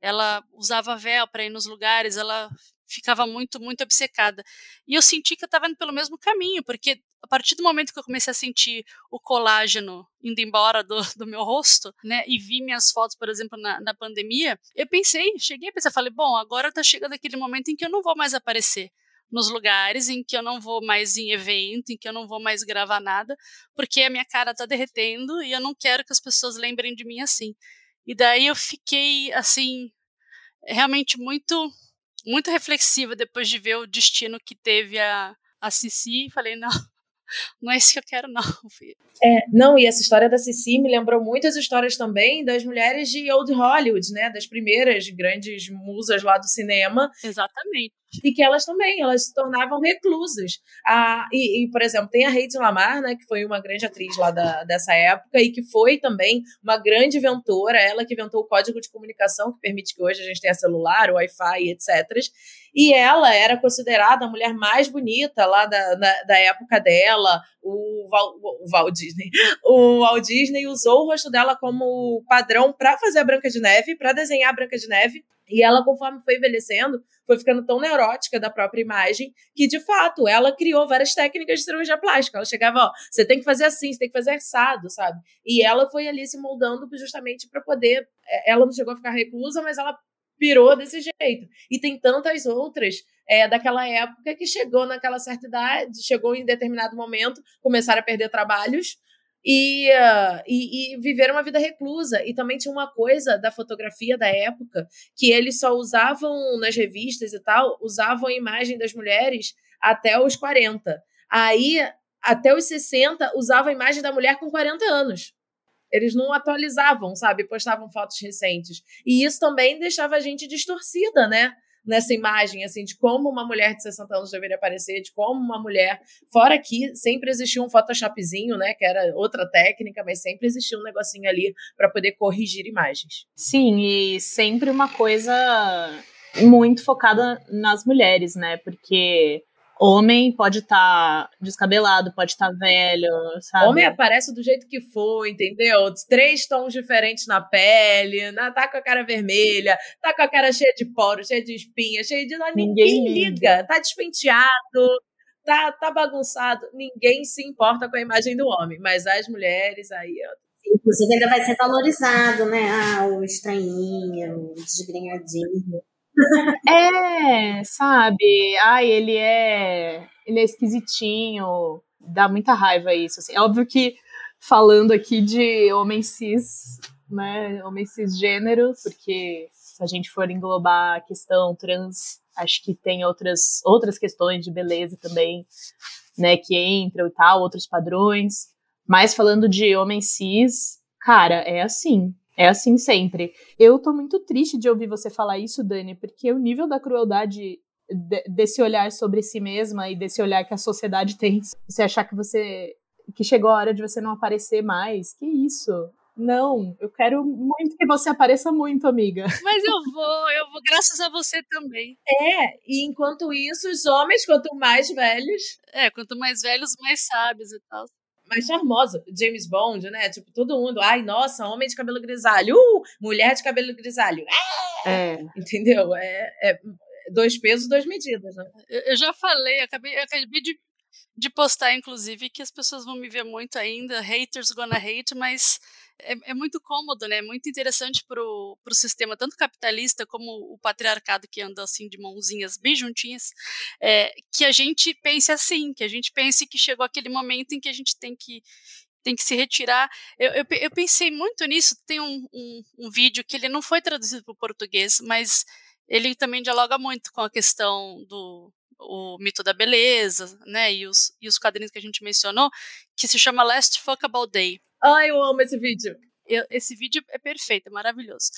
ela usava véu para ir nos lugares, ela ficava muito, muito obcecada. E eu senti que eu estava indo pelo mesmo caminho, porque a partir do momento que eu comecei a sentir o colágeno indo embora do, do meu rosto, né, e vi minhas fotos, por exemplo, na, na pandemia, eu pensei, cheguei a pensar, falei, bom, agora tá chegando aquele momento em que eu não vou mais aparecer nos lugares, em que eu não vou mais em evento, em que eu não vou mais gravar nada, porque a minha cara tá derretendo e eu não quero que as pessoas lembrem de mim assim. E daí eu fiquei, assim, realmente muito, muito reflexiva depois de ver o destino que teve a, a Cici. Falei, não, não é isso que eu quero, não, filho. É, não, e essa história da Cici me lembrou muitas histórias também das mulheres de Old Hollywood, né? Das primeiras grandes musas lá do cinema. Exatamente. E que elas também, elas se tornavam reclusas. Ah, e, e, por exemplo, tem a Heidi Lamar, né? Que foi uma grande atriz lá da, dessa época e que foi também uma grande inventora, ela que inventou o código de comunicação que permite que hoje a gente tenha celular, Wi-Fi, etc. E ela era considerada a mulher mais bonita lá da, da, da época dela. O Val, o Disney. O Walt Disney usou o rosto dela como padrão para fazer a Branca de Neve, para desenhar a Branca de Neve. E ela, conforme foi envelhecendo, foi ficando tão neurótica da própria imagem que, de fato, ela criou várias técnicas de cirurgia plástica. Ela chegava, ó, você tem que fazer assim, você tem que fazer assado, sabe? E ela foi ali se moldando justamente para poder. É, ela não chegou a ficar reclusa, mas ela pirou desse jeito. E tem tantas outras é, daquela época que chegou naquela certa idade, chegou em determinado momento, começaram a perder trabalhos e, uh, e, e viveram uma vida reclusa. E também tinha uma coisa da fotografia da época que eles só usavam nas revistas e tal, usavam a imagem das mulheres até os 40. Aí, até os 60, usavam a imagem da mulher com 40 anos. Eles não atualizavam, sabe? Postavam fotos recentes. E isso também deixava a gente distorcida, né? Nessa imagem, assim, de como uma mulher de 60 anos deveria aparecer, de como uma mulher. Fora que sempre existia um Photoshopzinho, né? Que era outra técnica, mas sempre existia um negocinho ali para poder corrigir imagens. Sim, e sempre uma coisa muito focada nas mulheres, né? Porque Homem pode estar tá descabelado, pode estar tá velho, sabe? Homem aparece do jeito que for, entendeu? Três tons diferentes na pele, né? tá com a cara vermelha, tá com a cara cheia de poros, cheia de espinha, cheia de. Ninguém, ninguém liga, tá despenteado, tá, tá bagunçado. Ninguém se importa com a imagem do homem, mas as mulheres aí, ó. Inclusive, ainda vai ser valorizado, né? Ah, o estranhinho, o desgrenhadinho. É, sabe? Ai, ele é. Ele é esquisitinho. Dá muita raiva isso. Assim. É óbvio que falando aqui de homem cis, né? Homem cisgênero, porque se a gente for englobar a questão trans, acho que tem outras, outras questões de beleza também, né? Que entram e tal, outros padrões. Mas falando de homem cis, cara, é assim. É assim sempre. Eu tô muito triste de ouvir você falar isso, Dani, porque o nível da crueldade de, desse olhar sobre si mesma e desse olhar que a sociedade tem, você achar que você que chegou a hora de você não aparecer mais, que isso? Não, eu quero muito que você apareça muito, amiga. Mas eu vou, eu vou, graças a você também. É, e enquanto isso, os homens, quanto mais velhos. É, quanto mais velhos, mais sábios e tal mais charmosa. James Bond, né? Tipo, todo mundo, ai, nossa, homem de cabelo grisalho, uh, mulher de cabelo grisalho. É. é. Entendeu? É, é, dois pesos, duas medidas, né? Eu, já falei, acabei, acabei de, de postar, inclusive, que as pessoas vão me ver muito ainda, haters gonna hate, mas é, é, muito cômodo, né? Muito interessante para o sistema, tanto capitalista como o patriarcado que anda assim de mãozinhas bem juntinhas, é, que a gente pense assim, que a gente pense que chegou aquele momento em que a gente tem que tem que se retirar. Eu, eu, eu pensei muito nisso. Tem um, um, um, vídeo que ele não foi traduzido para o português, mas ele também dialoga muito com a questão do o mito da beleza, né, e os, e os quadrinhos que a gente mencionou, que se chama Last Fuckable Day. Ai, eu amo esse vídeo. Eu, esse vídeo é perfeito, é maravilhoso.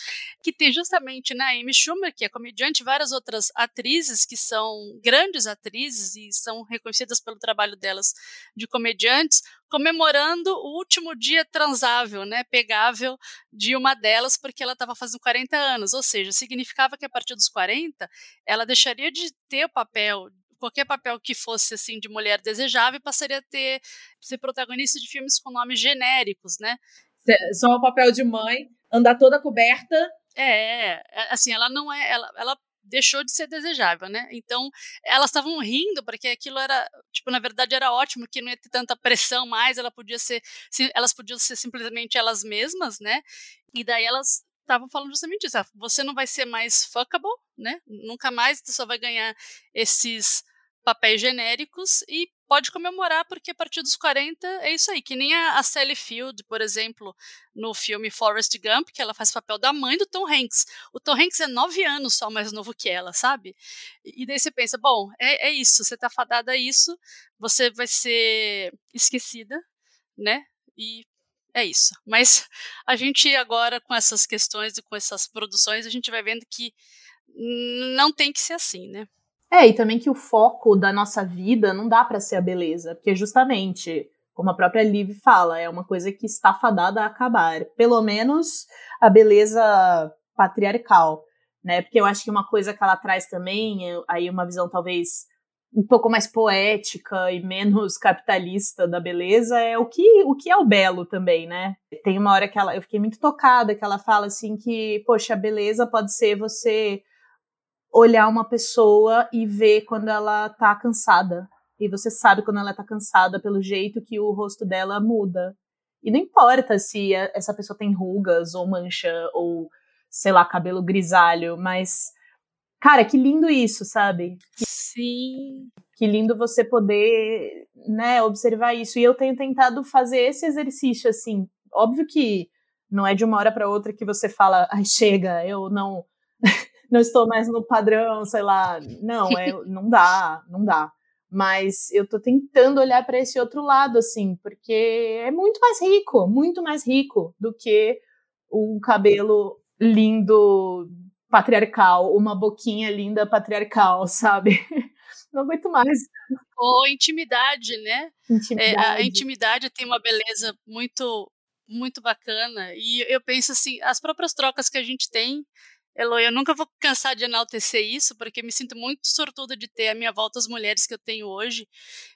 Que tem justamente né, a Amy Schumer, que é comediante, várias outras atrizes que são grandes atrizes e são reconhecidas pelo trabalho delas de comediantes, comemorando o último dia transável, né, pegável de uma delas, porque ela estava fazendo 40 anos. Ou seja, significava que a partir dos 40 ela deixaria de ter o papel qualquer papel que fosse assim de mulher desejável passaria a ter ser protagonista de filmes com nomes genéricos, né? Só o papel de mãe, andar toda coberta. É, é, assim, ela não é, ela, ela deixou de ser desejável, né? Então, elas estavam rindo porque aquilo era, tipo, na verdade era ótimo, que não ia ter tanta pressão mais, ela podia ser, elas podiam ser simplesmente elas mesmas, né? E daí elas estavam falando justamente isso. Ah, você não vai ser mais fuckable, né? Nunca mais você só vai ganhar esses papéis genéricos e pode comemorar, porque a partir dos 40 é isso aí. Que nem a, a Sally Field, por exemplo, no filme Forrest Gump, que ela faz papel da mãe do Tom Hanks. O Tom Hanks é nove anos só mais novo que ela, sabe? E, e daí você pensa, bom, é, é isso, você tá fadada a isso, você vai ser esquecida, né? E é isso. Mas a gente agora, com essas questões e com essas produções, a gente vai vendo que não tem que ser assim, né? É, e também que o foco da nossa vida não dá para ser a beleza, porque justamente, como a própria Liv fala, é uma coisa que está fadada a acabar. Pelo menos a beleza patriarcal, né? Porque eu acho que uma coisa que ela traz também, aí uma visão talvez um pouco mais poética e menos capitalista da beleza é o que o que é o belo também, né? Tem uma hora que ela eu fiquei muito tocada que ela fala assim que, poxa, a beleza pode ser você olhar uma pessoa e ver quando ela tá cansada. E você sabe quando ela tá cansada pelo jeito que o rosto dela muda. E não importa se essa pessoa tem rugas ou mancha ou, sei lá, cabelo grisalho, mas cara, que lindo isso, sabe? Sim. Que lindo você poder, né, observar isso. E eu tenho tentado fazer esse exercício assim. Óbvio que não é de uma hora para outra que você fala, ai, chega, eu não não estou mais no padrão, sei lá. Não, é, não dá, não dá. Mas eu tô tentando olhar para esse outro lado, assim, porque é muito mais rico, muito mais rico do que um cabelo lindo patriarcal, uma boquinha linda patriarcal, sabe? Não aguento mais. Ou intimidade, né? Intimidade. É, a intimidade tem uma beleza muito muito bacana e eu penso assim, as próprias trocas que a gente tem Eloy, eu nunca vou cansar de enaltecer isso, porque me sinto muito sortuda de ter à minha volta as mulheres que eu tenho hoje,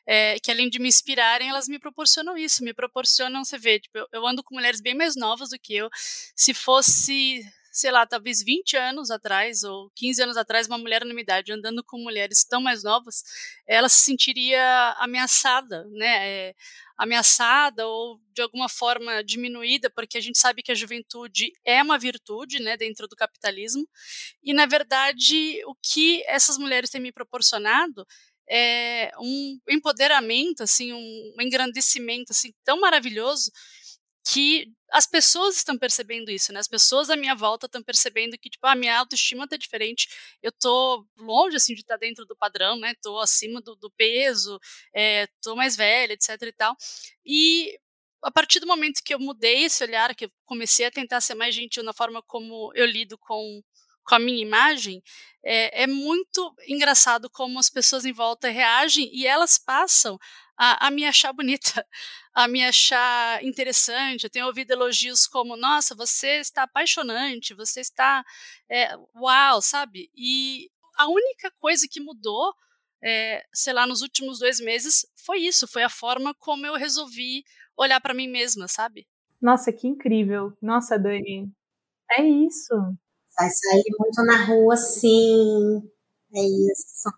é, que além de me inspirarem, elas me proporcionam isso, me proporcionam, você vê, tipo, eu, eu ando com mulheres bem mais novas do que eu. Se fosse, sei lá, talvez 20 anos atrás ou 15 anos atrás, uma mulher na minha idade andando com mulheres tão mais novas, ela se sentiria ameaçada, né? É, ameaçada ou de alguma forma diminuída, porque a gente sabe que a juventude é uma virtude, né, dentro do capitalismo. E na verdade, o que essas mulheres têm me proporcionado é um empoderamento, assim, um engrandecimento assim tão maravilhoso que as pessoas estão percebendo isso, né? As pessoas à minha volta estão percebendo que, tipo, a minha autoestima tá diferente, eu tô longe, assim, de estar tá dentro do padrão, né? Tô acima do, do peso, é, tô mais velha, etc e tal. E a partir do momento que eu mudei esse olhar, que eu comecei a tentar ser mais gentil na forma como eu lido com, com a minha imagem, é, é muito engraçado como as pessoas em volta reagem e elas passam a, a me achar bonita, a me achar interessante. Eu tenho ouvido elogios como: nossa, você está apaixonante, você está. É, uau, sabe? E a única coisa que mudou, é, sei lá, nos últimos dois meses foi isso foi a forma como eu resolvi olhar para mim mesma, sabe? Nossa, que incrível. Nossa, Dani. É isso. Vai sair muito na rua, sim. É isso.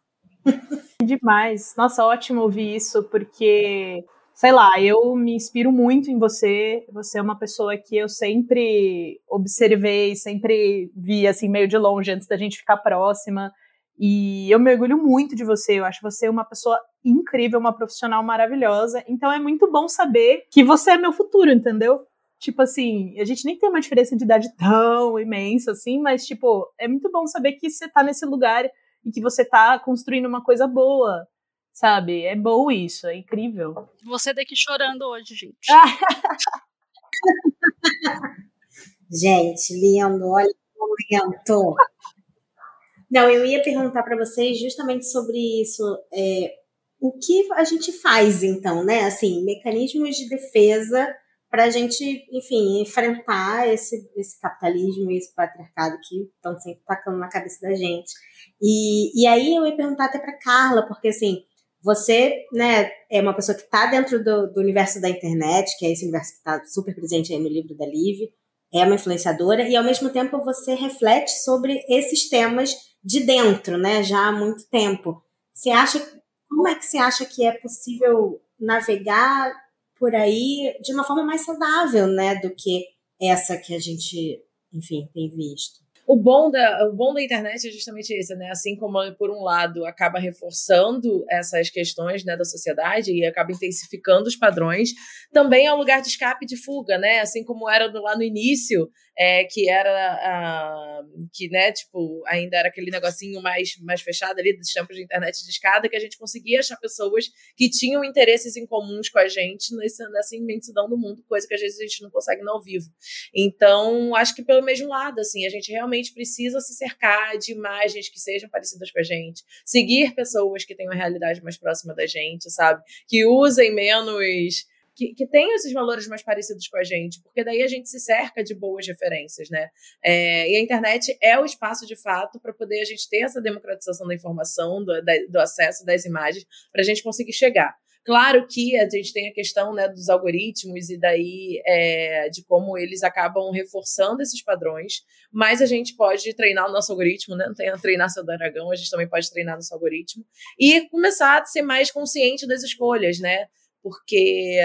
Demais. Nossa, ótimo ouvir isso, porque, sei lá, eu me inspiro muito em você. Você é uma pessoa que eu sempre observei, sempre vi, assim, meio de longe, antes da gente ficar próxima. E eu mergulho muito de você. Eu acho você uma pessoa incrível, uma profissional maravilhosa. Então é muito bom saber que você é meu futuro, entendeu? Tipo assim, a gente nem tem uma diferença de idade tão imensa assim, mas tipo, é muito bom saber que você tá nesse lugar e que você tá construindo uma coisa boa, sabe? É bom isso, é incrível. Você daqui chorando hoje, gente. gente, lindo, olha que momento. Não, eu ia perguntar para vocês justamente sobre isso. É, o que a gente faz, então, né? Assim, mecanismos de defesa para a gente, enfim, enfrentar esse, esse capitalismo e esse patriarcado que estão sempre tacando na cabeça da gente. E, e aí eu ia perguntar até para Carla, porque assim, você né, é uma pessoa que está dentro do, do, universo da internet, que é esse universo que está super presente aí no livro da Liv, é uma influenciadora, e ao mesmo tempo você reflete sobre esses temas de dentro, né, já há muito tempo. Você acha, como é que você acha que é possível navegar por aí de uma forma mais saudável, né, do que essa que a gente, enfim, tem visto. O bom, da, o bom da internet é justamente isso, né? Assim como, por um lado, acaba reforçando essas questões né, da sociedade e acaba intensificando os padrões, também é um lugar de escape de fuga, né? Assim como era lá no início, é, que era uh, que, né, tipo, ainda era aquele negocinho mais, mais fechado ali dos tempos de internet de escada, que a gente conseguia achar pessoas que tinham interesses em comuns com a gente nessa, nessa imensidão do mundo, coisa que às vezes a gente não consegue no ao vivo. Então, acho que pelo mesmo lado, assim, a gente realmente precisa se cercar de imagens que sejam parecidas com a gente, seguir pessoas que tenham a realidade mais próxima da gente, sabe? Que usem menos que, que tenham esses valores mais parecidos com a gente, porque daí a gente se cerca de boas referências, né? É, e a internet é o espaço de fato para poder a gente ter essa democratização da informação, do, da, do acesso das imagens, para a gente conseguir chegar. Claro que a gente tem a questão né, dos algoritmos e daí é, de como eles acabam reforçando esses padrões, mas a gente pode treinar o noho algoritmo, né? Não tem a treinar seu dragão, a gente também pode treinar nosso algoritmo e começar a ser mais consciente das escolhas, né? Porque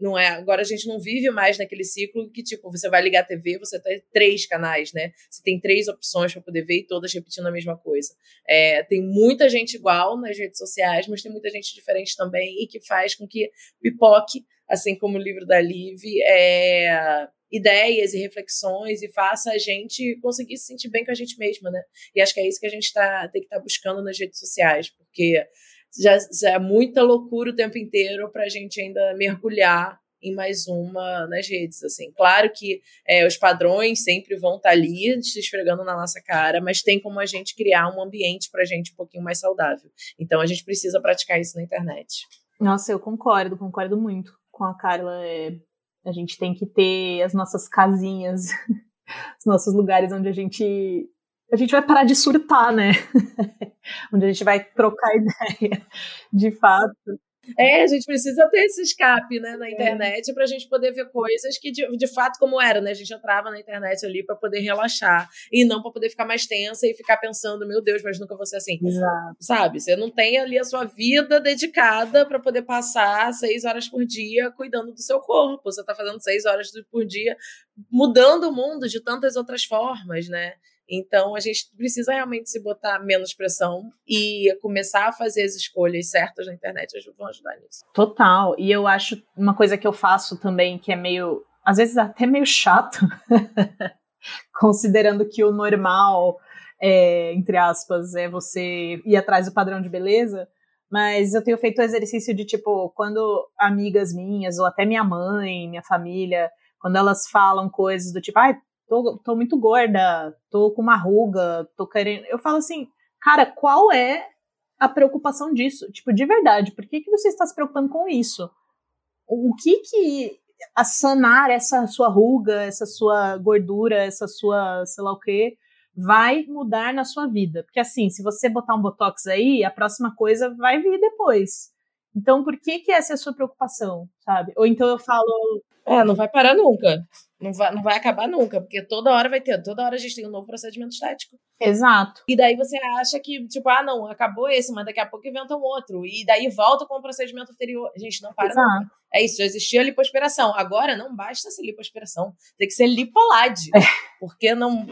não é agora a gente não vive mais naquele ciclo que tipo você vai ligar a TV você tem três canais né? Você tem três opções para poder ver e todas repetindo a mesma coisa. É, tem muita gente igual nas redes sociais mas tem muita gente diferente também e que faz com que pipoque assim como o livro da Liv é, ideias e reflexões e faça a gente conseguir se sentir bem com a gente mesma né? E acho que é isso que a gente tá tem que estar tá buscando nas redes sociais porque já, já é muita loucura o tempo inteiro para a gente ainda mergulhar em mais uma nas redes, assim. Claro que é, os padrões sempre vão estar tá ali, se esfregando na nossa cara, mas tem como a gente criar um ambiente para a gente um pouquinho mais saudável. Então a gente precisa praticar isso na internet. Nossa, eu concordo, concordo muito com a Carla. É, a gente tem que ter as nossas casinhas, os nossos lugares onde a gente a gente vai parar de surtar, né? Onde a gente vai trocar ideia, de fato. É, a gente precisa ter esse escape né, na é. internet é. para a gente poder ver coisas que, de, de fato, como era, né? A gente entrava na internet ali para poder relaxar e não para poder ficar mais tensa e ficar pensando, meu Deus, mas nunca vou ser assim. Exato. Sabe? Você não tem ali a sua vida dedicada para poder passar seis horas por dia cuidando do seu corpo. Você está fazendo seis horas por dia mudando o mundo de tantas outras formas, né? Então, a gente precisa realmente se botar menos pressão e começar a fazer as escolhas certas na internet vão ajudar nisso. Total. E eu acho uma coisa que eu faço também que é meio, às vezes até meio chato, considerando que o normal, é, entre aspas, é você ir atrás do padrão de beleza. Mas eu tenho feito o exercício de tipo, quando amigas minhas, ou até minha mãe, minha família, quando elas falam coisas do tipo, ah, tô, tô muito gorda, tô com uma ruga, tô querendo. Eu falo assim, cara, qual é a preocupação disso? Tipo, de verdade, por que, que você está se preocupando com isso? O que que a sanar essa sua ruga, essa sua gordura, essa sua, sei lá o quê, vai mudar na sua vida? Porque assim, se você botar um botox aí, a próxima coisa vai vir depois. Então, por que que essa é a sua preocupação, sabe? Ou então eu falo... É, não vai parar nunca. Não vai, não vai acabar nunca, porque toda hora vai ter, toda hora a gente tem um novo procedimento estético. Exato. E daí você acha que, tipo, ah, não, acabou esse, mas daqui a pouco inventa um outro. E daí volta com o procedimento anterior. A gente não para Exato. nunca. É isso, já existia a lipoaspiração. Agora não basta ser lipoaspiração, tem que ser lipolade. É. Porque não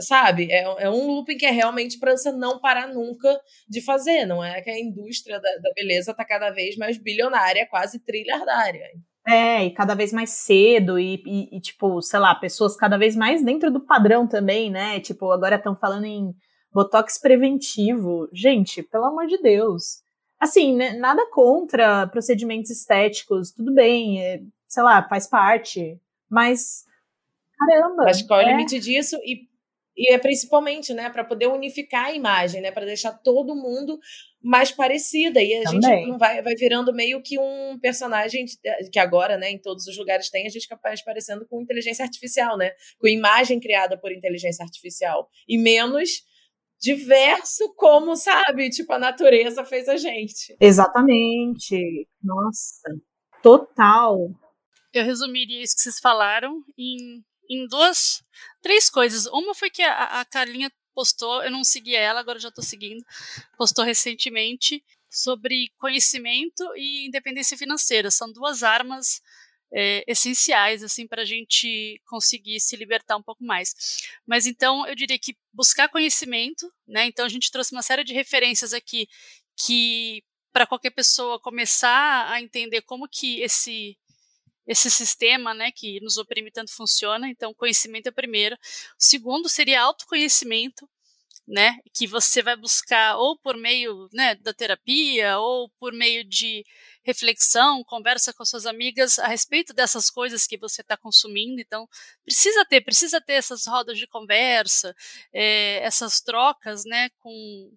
sabe? É, é um looping que é realmente para você não parar nunca de fazer. Não é que a indústria da, da beleza está cada vez mais bilionária, quase trilhardária. É, e cada vez mais cedo, e, e, e, tipo, sei lá, pessoas cada vez mais dentro do padrão também, né? Tipo, agora estão falando em botox preventivo. Gente, pelo amor de Deus. Assim, né, nada contra procedimentos estéticos, tudo bem, é, sei lá, faz parte, mas caramba. Mas qual é o limite disso? E e é principalmente, né, para poder unificar a imagem, né, para deixar todo mundo mais parecida. E a Também. gente não vai, vai virando meio que um personagem que agora, né, em todos os lugares tem, a gente capaz parecendo com inteligência artificial, né? Com imagem criada por inteligência artificial. E menos diverso como, sabe, tipo, a natureza fez a gente. Exatamente. Nossa. Total. Eu resumiria isso que vocês falaram em em duas, três coisas. Uma foi que a, a Carlinha postou, eu não seguia ela, agora já estou seguindo, postou recentemente sobre conhecimento e independência financeira. São duas armas é, essenciais assim para a gente conseguir se libertar um pouco mais. Mas então eu diria que buscar conhecimento, né? Então a gente trouxe uma série de referências aqui que para qualquer pessoa começar a entender como que esse esse sistema, né, que nos oprime tanto funciona. Então, conhecimento é o primeiro. O segundo seria autoconhecimento, né, que você vai buscar ou por meio, né, da terapia ou por meio de reflexão, conversa com suas amigas a respeito dessas coisas que você está consumindo. Então, precisa ter, precisa ter essas rodas de conversa, é, essas trocas, né, com,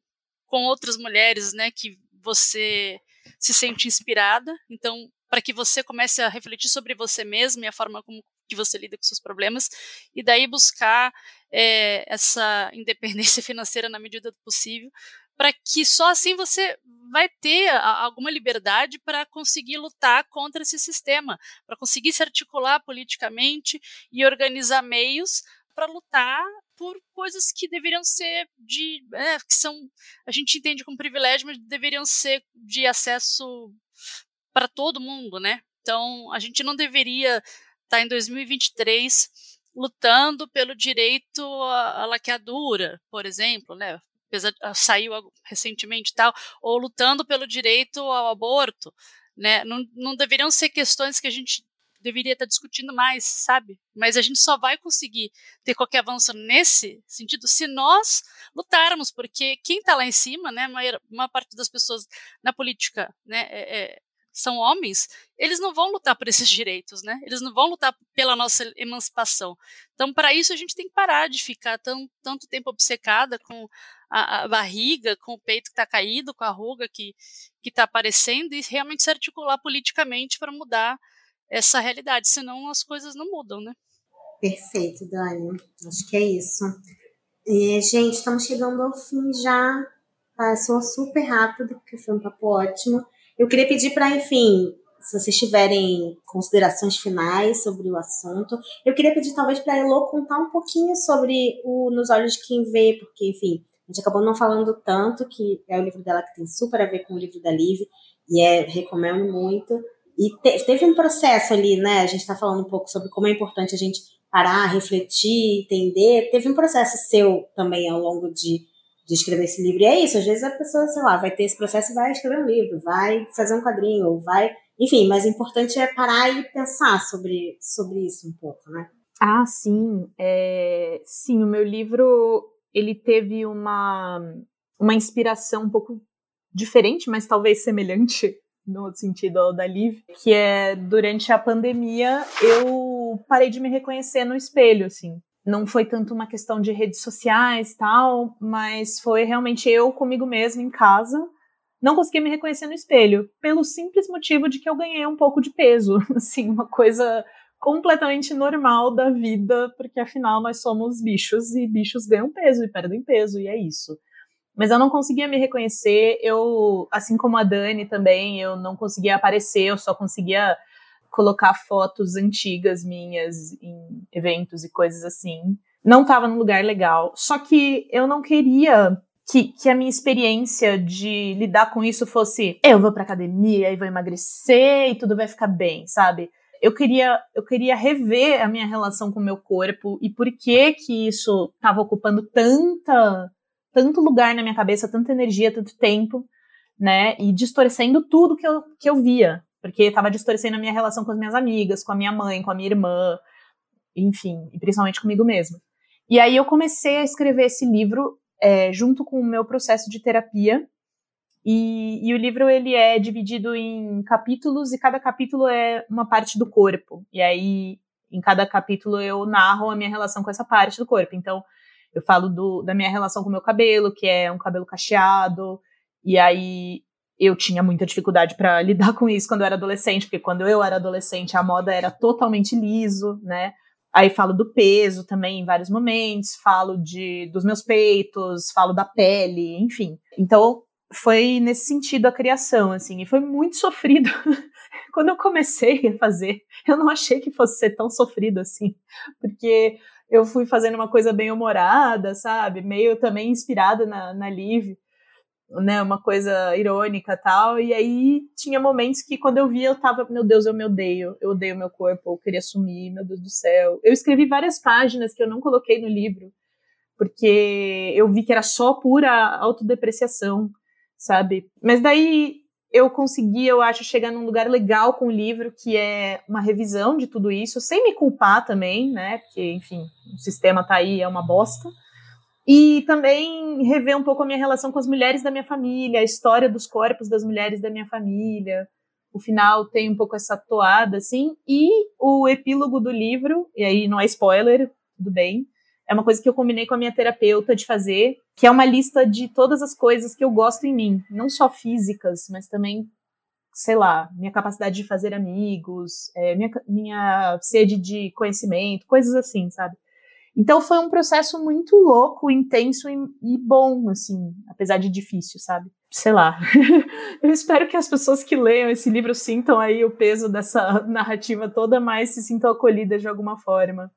com outras mulheres, né, que você se sente inspirada. Então, para que você comece a refletir sobre você mesmo e a forma como que você lida com seus problemas, e daí buscar é, essa independência financeira na medida do possível, para que só assim você vai ter alguma liberdade para conseguir lutar contra esse sistema, para conseguir se articular politicamente e organizar meios para lutar por coisas que deveriam ser de é, que são a gente entende como privilégio, mas deveriam ser de acesso para todo mundo, né? Então a gente não deveria estar tá em 2023 lutando pelo direito à, à laqueadura, por exemplo, né? Apesar, saiu recentemente tal, ou lutando pelo direito ao aborto, né? Não, não deveriam ser questões que a gente deveria estar discutindo mais, sabe? Mas a gente só vai conseguir ter qualquer avanço nesse sentido se nós lutarmos, porque quem está lá em cima, né, a maior, maior, parte das pessoas na política, né, é, é, são homens, eles não vão lutar por esses direitos, né? Eles não vão lutar pela nossa emancipação. Então, para isso, a gente tem que parar de ficar tão, tanto tempo obcecada com a, a barriga, com o peito que está caído, com a ruga que está aparecendo e realmente se articular politicamente para mudar essa realidade, senão as coisas não mudam, né? Perfeito, Dani. Acho que é isso. E, gente, estamos chegando ao fim já. Passou super rápido, porque foi um papo ótimo. Eu queria pedir para, enfim, se vocês tiverem considerações finais sobre o assunto, eu queria pedir talvez para a Elo contar um pouquinho sobre o Nos Olhos de Quem Vê, porque, enfim, a gente acabou não falando tanto, que é o livro dela que tem super a ver com o livro da Liv, e é, recomendo muito. E te, teve um processo ali, né? A gente está falando um pouco sobre como é importante a gente parar, refletir, entender. Teve um processo seu também ao longo de de escrever esse livro. E é isso, às vezes a pessoa, sei lá, vai ter esse processo e vai escrever um livro, vai fazer um quadrinho, ou vai. Enfim, mas o importante é parar e pensar sobre, sobre isso um pouco, né? Ah, sim. É... Sim, o meu livro ele teve uma, uma inspiração um pouco diferente, mas talvez semelhante no sentido da Liv, que é durante a pandemia eu parei de me reconhecer no espelho, assim não foi tanto uma questão de redes sociais tal, mas foi realmente eu comigo mesma em casa. Não conseguia me reconhecer no espelho, pelo simples motivo de que eu ganhei um pouco de peso, assim, uma coisa completamente normal da vida, porque afinal nós somos bichos e bichos ganham peso e perdem peso, e é isso. Mas eu não conseguia me reconhecer, eu, assim como a Dani também, eu não conseguia aparecer, eu só conseguia colocar fotos antigas minhas em eventos e coisas assim. Não estava num lugar legal. Só que eu não queria que, que, a minha experiência de lidar com isso fosse eu vou pra academia e vou emagrecer e tudo vai ficar bem, sabe? Eu queria, eu queria rever a minha relação com o meu corpo e por que que isso estava ocupando tanta, tanto lugar na minha cabeça, tanta energia, tanto tempo, né? E distorcendo tudo que eu, que eu via, porque estava distorcendo a minha relação com as minhas amigas, com a minha mãe, com a minha irmã, enfim, e principalmente comigo mesma. E aí eu comecei a escrever esse livro é, junto com o meu processo de terapia. E, e, o livro ele é dividido em capítulos e cada capítulo é uma parte do corpo. E aí em cada capítulo eu narro a minha relação com essa parte do corpo. Então eu falo do, da minha relação com o meu cabelo, que é um cabelo cacheado. E aí eu tinha muita dificuldade para lidar com isso quando eu era adolescente, porque quando eu era adolescente a moda era totalmente liso, né? Aí falo do peso também em vários momentos, falo de dos meus peitos, falo da pele, enfim. Então foi nesse sentido a criação, assim, e foi muito sofrido. quando eu comecei a fazer, eu não achei que fosse ser tão sofrido assim, porque eu fui fazendo uma coisa bem humorada, sabe? Meio também inspirada na, na Liv. Né, uma coisa irônica tal. E aí tinha momentos que quando eu via eu tava, meu Deus, eu me odeio, eu odeio meu corpo, eu queria sumir, meu Deus do céu. Eu escrevi várias páginas que eu não coloquei no livro, porque eu vi que era só pura autodepreciação, sabe? Mas daí eu consegui, eu acho, chegar num lugar legal com o livro, que é uma revisão de tudo isso, sem me culpar também, né? Porque, enfim, o sistema tá aí, é uma bosta. E também rever um pouco a minha relação com as mulheres da minha família, a história dos corpos das mulheres da minha família. O final tem um pouco essa toada, assim. E o epílogo do livro, e aí não é spoiler, tudo bem. É uma coisa que eu combinei com a minha terapeuta de fazer, que é uma lista de todas as coisas que eu gosto em mim. Não só físicas, mas também, sei lá, minha capacidade de fazer amigos, é, minha, minha sede de conhecimento, coisas assim, sabe? Então foi um processo muito louco, intenso e, e bom, assim, apesar de difícil, sabe? Sei lá. Eu espero que as pessoas que leiam esse livro sintam aí o peso dessa narrativa toda, mas se sintam acolhidas de alguma forma.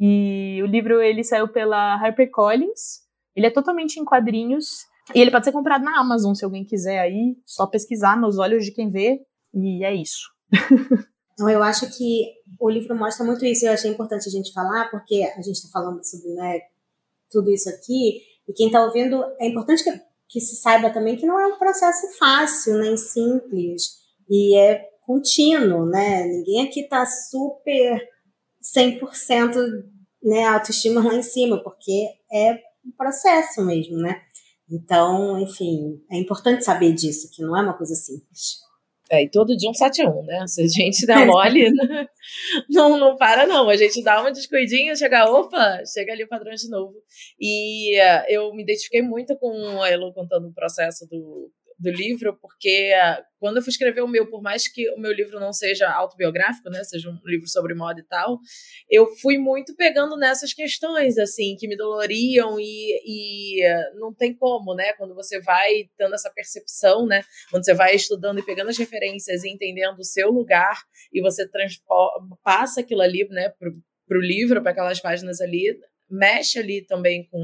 E o livro ele saiu pela HarperCollins. Ele é totalmente em quadrinhos e ele pode ser comprado na Amazon se alguém quiser aí, só pesquisar nos olhos de quem vê e é isso. Então, eu acho que o livro mostra muito isso. Eu achei importante a gente falar, porque a gente está falando sobre né, tudo isso aqui, e quem está ouvindo, é importante que, que se saiba também que não é um processo fácil, nem simples, e é contínuo, né? Ninguém aqui está super 100% né, autoestima lá em cima, porque é um processo mesmo, né? Então, enfim, é importante saber disso, que não é uma coisa simples. É, e todo dia um 7 1, né? Se a gente dá mole, não, não para, não. A gente dá uma descuidinha, chega, opa, chega ali o padrão de novo. E uh, eu me identifiquei muito com a Elo contando o processo do, do livro, porque uh, quando eu fui escrever o meu, por mais que o meu livro não seja autobiográfico, né, seja um livro sobre moda e tal, eu fui muito pegando nessas questões, assim, que me doloriam e, e uh, não tem como, né, quando você vai tendo essa percepção, né, quando você vai estudando e pegando as referências e entendendo o seu lugar e você passa aquilo ali, né, pro, pro livro, para aquelas páginas ali, mexe ali também com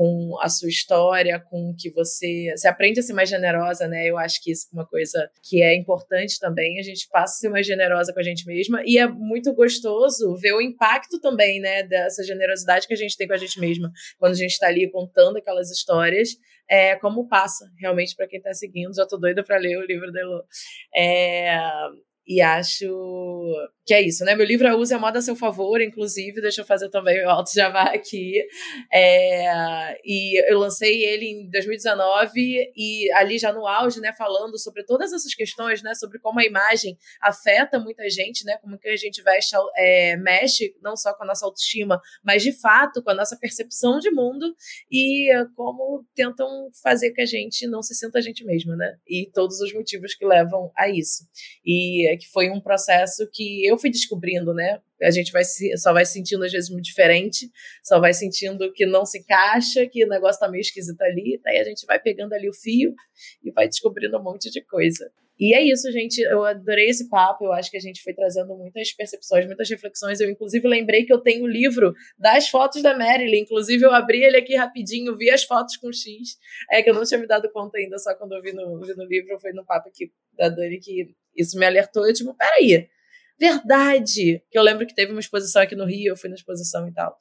com a sua história, com que você se aprende a ser mais generosa, né? Eu acho que isso é uma coisa que é importante também. A gente passa a ser mais generosa com a gente mesma e é muito gostoso ver o impacto também, né, dessa generosidade que a gente tem com a gente mesma quando a gente está ali contando aquelas histórias. É, como passa realmente para quem está seguindo. Já tô doida para ler o livro da Elo. É, e acho que é isso, né? Meu livro é Use a Moda a seu favor, inclusive, deixa eu fazer também o alto jabá aqui. É, e eu lancei ele em 2019 e ali já no auge, né, falando sobre todas essas questões, né, sobre como a imagem afeta muita gente, né, como que a gente veste, é, mexe não só com a nossa autoestima, mas de fato com a nossa percepção de mundo e como tentam fazer que a gente não se sinta a gente mesma, né? E todos os motivos que levam a isso. E que foi um processo que eu fui descobrindo, né? A gente vai se, só vai sentindo às vezes muito diferente, só vai sentindo que não se encaixa, que o negócio tá meio esquisito ali, daí a gente vai pegando ali o fio e vai descobrindo um monte de coisa. E é isso, gente. Eu adorei esse papo. Eu acho que a gente foi trazendo muitas percepções, muitas reflexões. Eu, inclusive, lembrei que eu tenho o livro das fotos da Marilyn. Inclusive, eu abri ele aqui rapidinho, vi as fotos com X. É que eu não tinha me dado conta ainda, só quando eu vi no, vi no livro, foi no papo aqui da Dani que isso me alertou. Eu, tipo, peraí verdade! Que eu lembro que teve uma exposição aqui no Rio, eu fui na exposição e tal.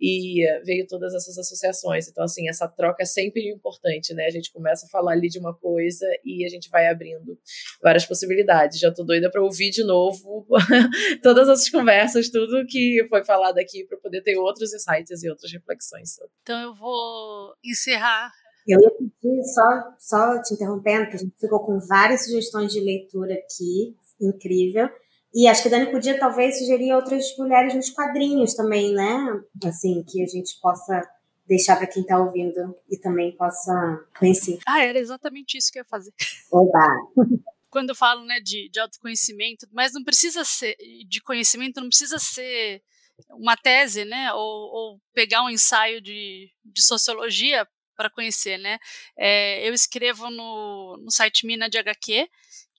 E veio todas essas associações. Então, assim, essa troca é sempre importante, né? A gente começa a falar ali de uma coisa e a gente vai abrindo várias possibilidades. Já tô doida para ouvir de novo todas essas conversas, tudo que foi falado aqui, para poder ter outros insights e outras reflexões. Então, eu vou encerrar eu ia pedir, só, só te interrompendo, que a gente ficou com várias sugestões de leitura aqui, incrível. E acho que a Dani podia talvez sugerir outras mulheres nos quadrinhos também, né? Assim, que a gente possa deixar para quem está ouvindo e também possa conhecer. Ah, era exatamente isso que eu ia fazer. Oba! Quando eu falo né, de, de autoconhecimento, mas não precisa ser, de conhecimento, não precisa ser uma tese, né? Ou, ou pegar um ensaio de, de sociologia para conhecer, né? É, eu escrevo no, no site Mina de HQ,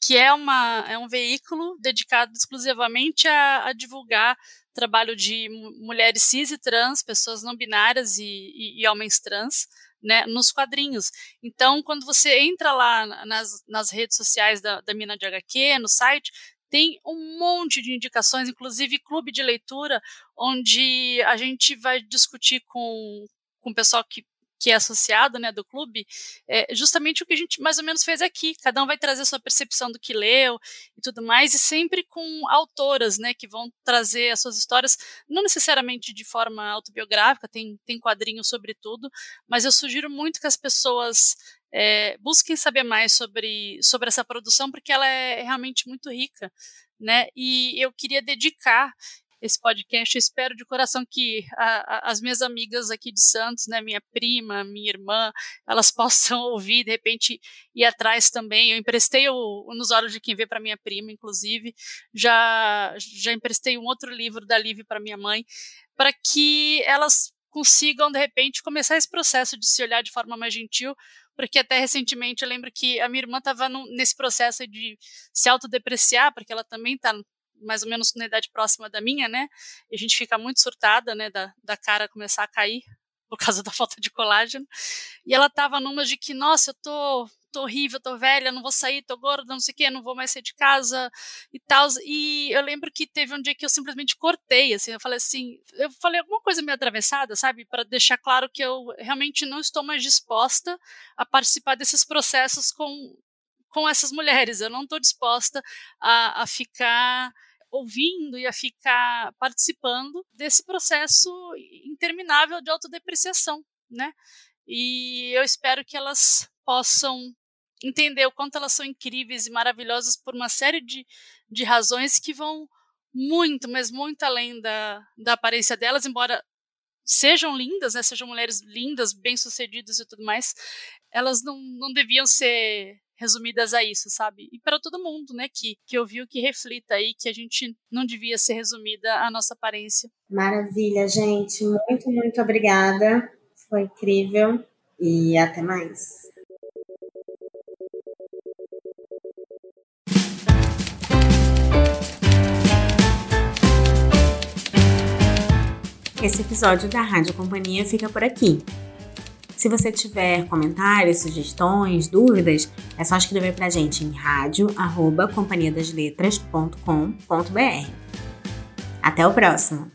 que é, uma, é um veículo dedicado exclusivamente a, a divulgar trabalho de mulheres cis e trans, pessoas não binárias e, e, e homens trans, né, nos quadrinhos. Então, quando você entra lá nas, nas redes sociais da, da Mina de HQ, no site, tem um monte de indicações, inclusive clube de leitura, onde a gente vai discutir com, com o pessoal que que é associado, né, do clube, é justamente o que a gente mais ou menos fez aqui. Cada um vai trazer sua percepção do que leu e tudo mais, e sempre com autoras, né, que vão trazer as suas histórias, não necessariamente de forma autobiográfica, tem, tem quadrinhos sobre tudo, mas eu sugiro muito que as pessoas é, busquem saber mais sobre, sobre essa produção, porque ela é realmente muito rica. Né? E eu queria dedicar esse podcast. Eu espero de coração que a, a, as minhas amigas aqui de Santos, né, minha prima, minha irmã, elas possam ouvir, de repente ir atrás também. Eu emprestei o, o Nos Olhos de Quem Vê para minha prima, inclusive. Já, já emprestei um outro livro da Liv para minha mãe, para que elas consigam, de repente, começar esse processo de se olhar de forma mais gentil, porque até recentemente eu lembro que a minha irmã estava nesse processo de se autodepreciar, porque ela também está mais ou menos na idade próxima da minha, né? E a gente fica muito surtada, né, da, da cara começar a cair por causa da falta de colágeno. E ela tava numa de que, nossa, eu tô, tô horrível, tô velha, não vou sair, tô gorda, não sei o quê, não vou mais sair de casa e tal. E eu lembro que teve um dia que eu simplesmente cortei, assim, eu falei assim, eu falei alguma coisa meio atravessada, sabe, para deixar claro que eu realmente não estou mais disposta a participar desses processos com com essas mulheres. Eu não estou disposta a, a ficar ouvindo e a ficar participando desse processo interminável de autodepreciação, né? E eu espero que elas possam entender o quanto elas são incríveis e maravilhosas por uma série de, de razões que vão muito, mas muito além da, da aparência delas, embora sejam lindas, né, sejam mulheres lindas, bem-sucedidas e tudo mais, elas não, não deviam ser resumidas a isso, sabe? E para todo mundo, né, que, que ouviu, que reflita aí que a gente não devia ser resumida a nossa aparência. Maravilha, gente. Muito, muito obrigada. Foi incrível. E até mais. Esse episódio da Rádio Companhia fica por aqui. Se você tiver comentários, sugestões, dúvidas, é só escrever para a gente em rádio@companhiadasletras.com.br. Até o próximo!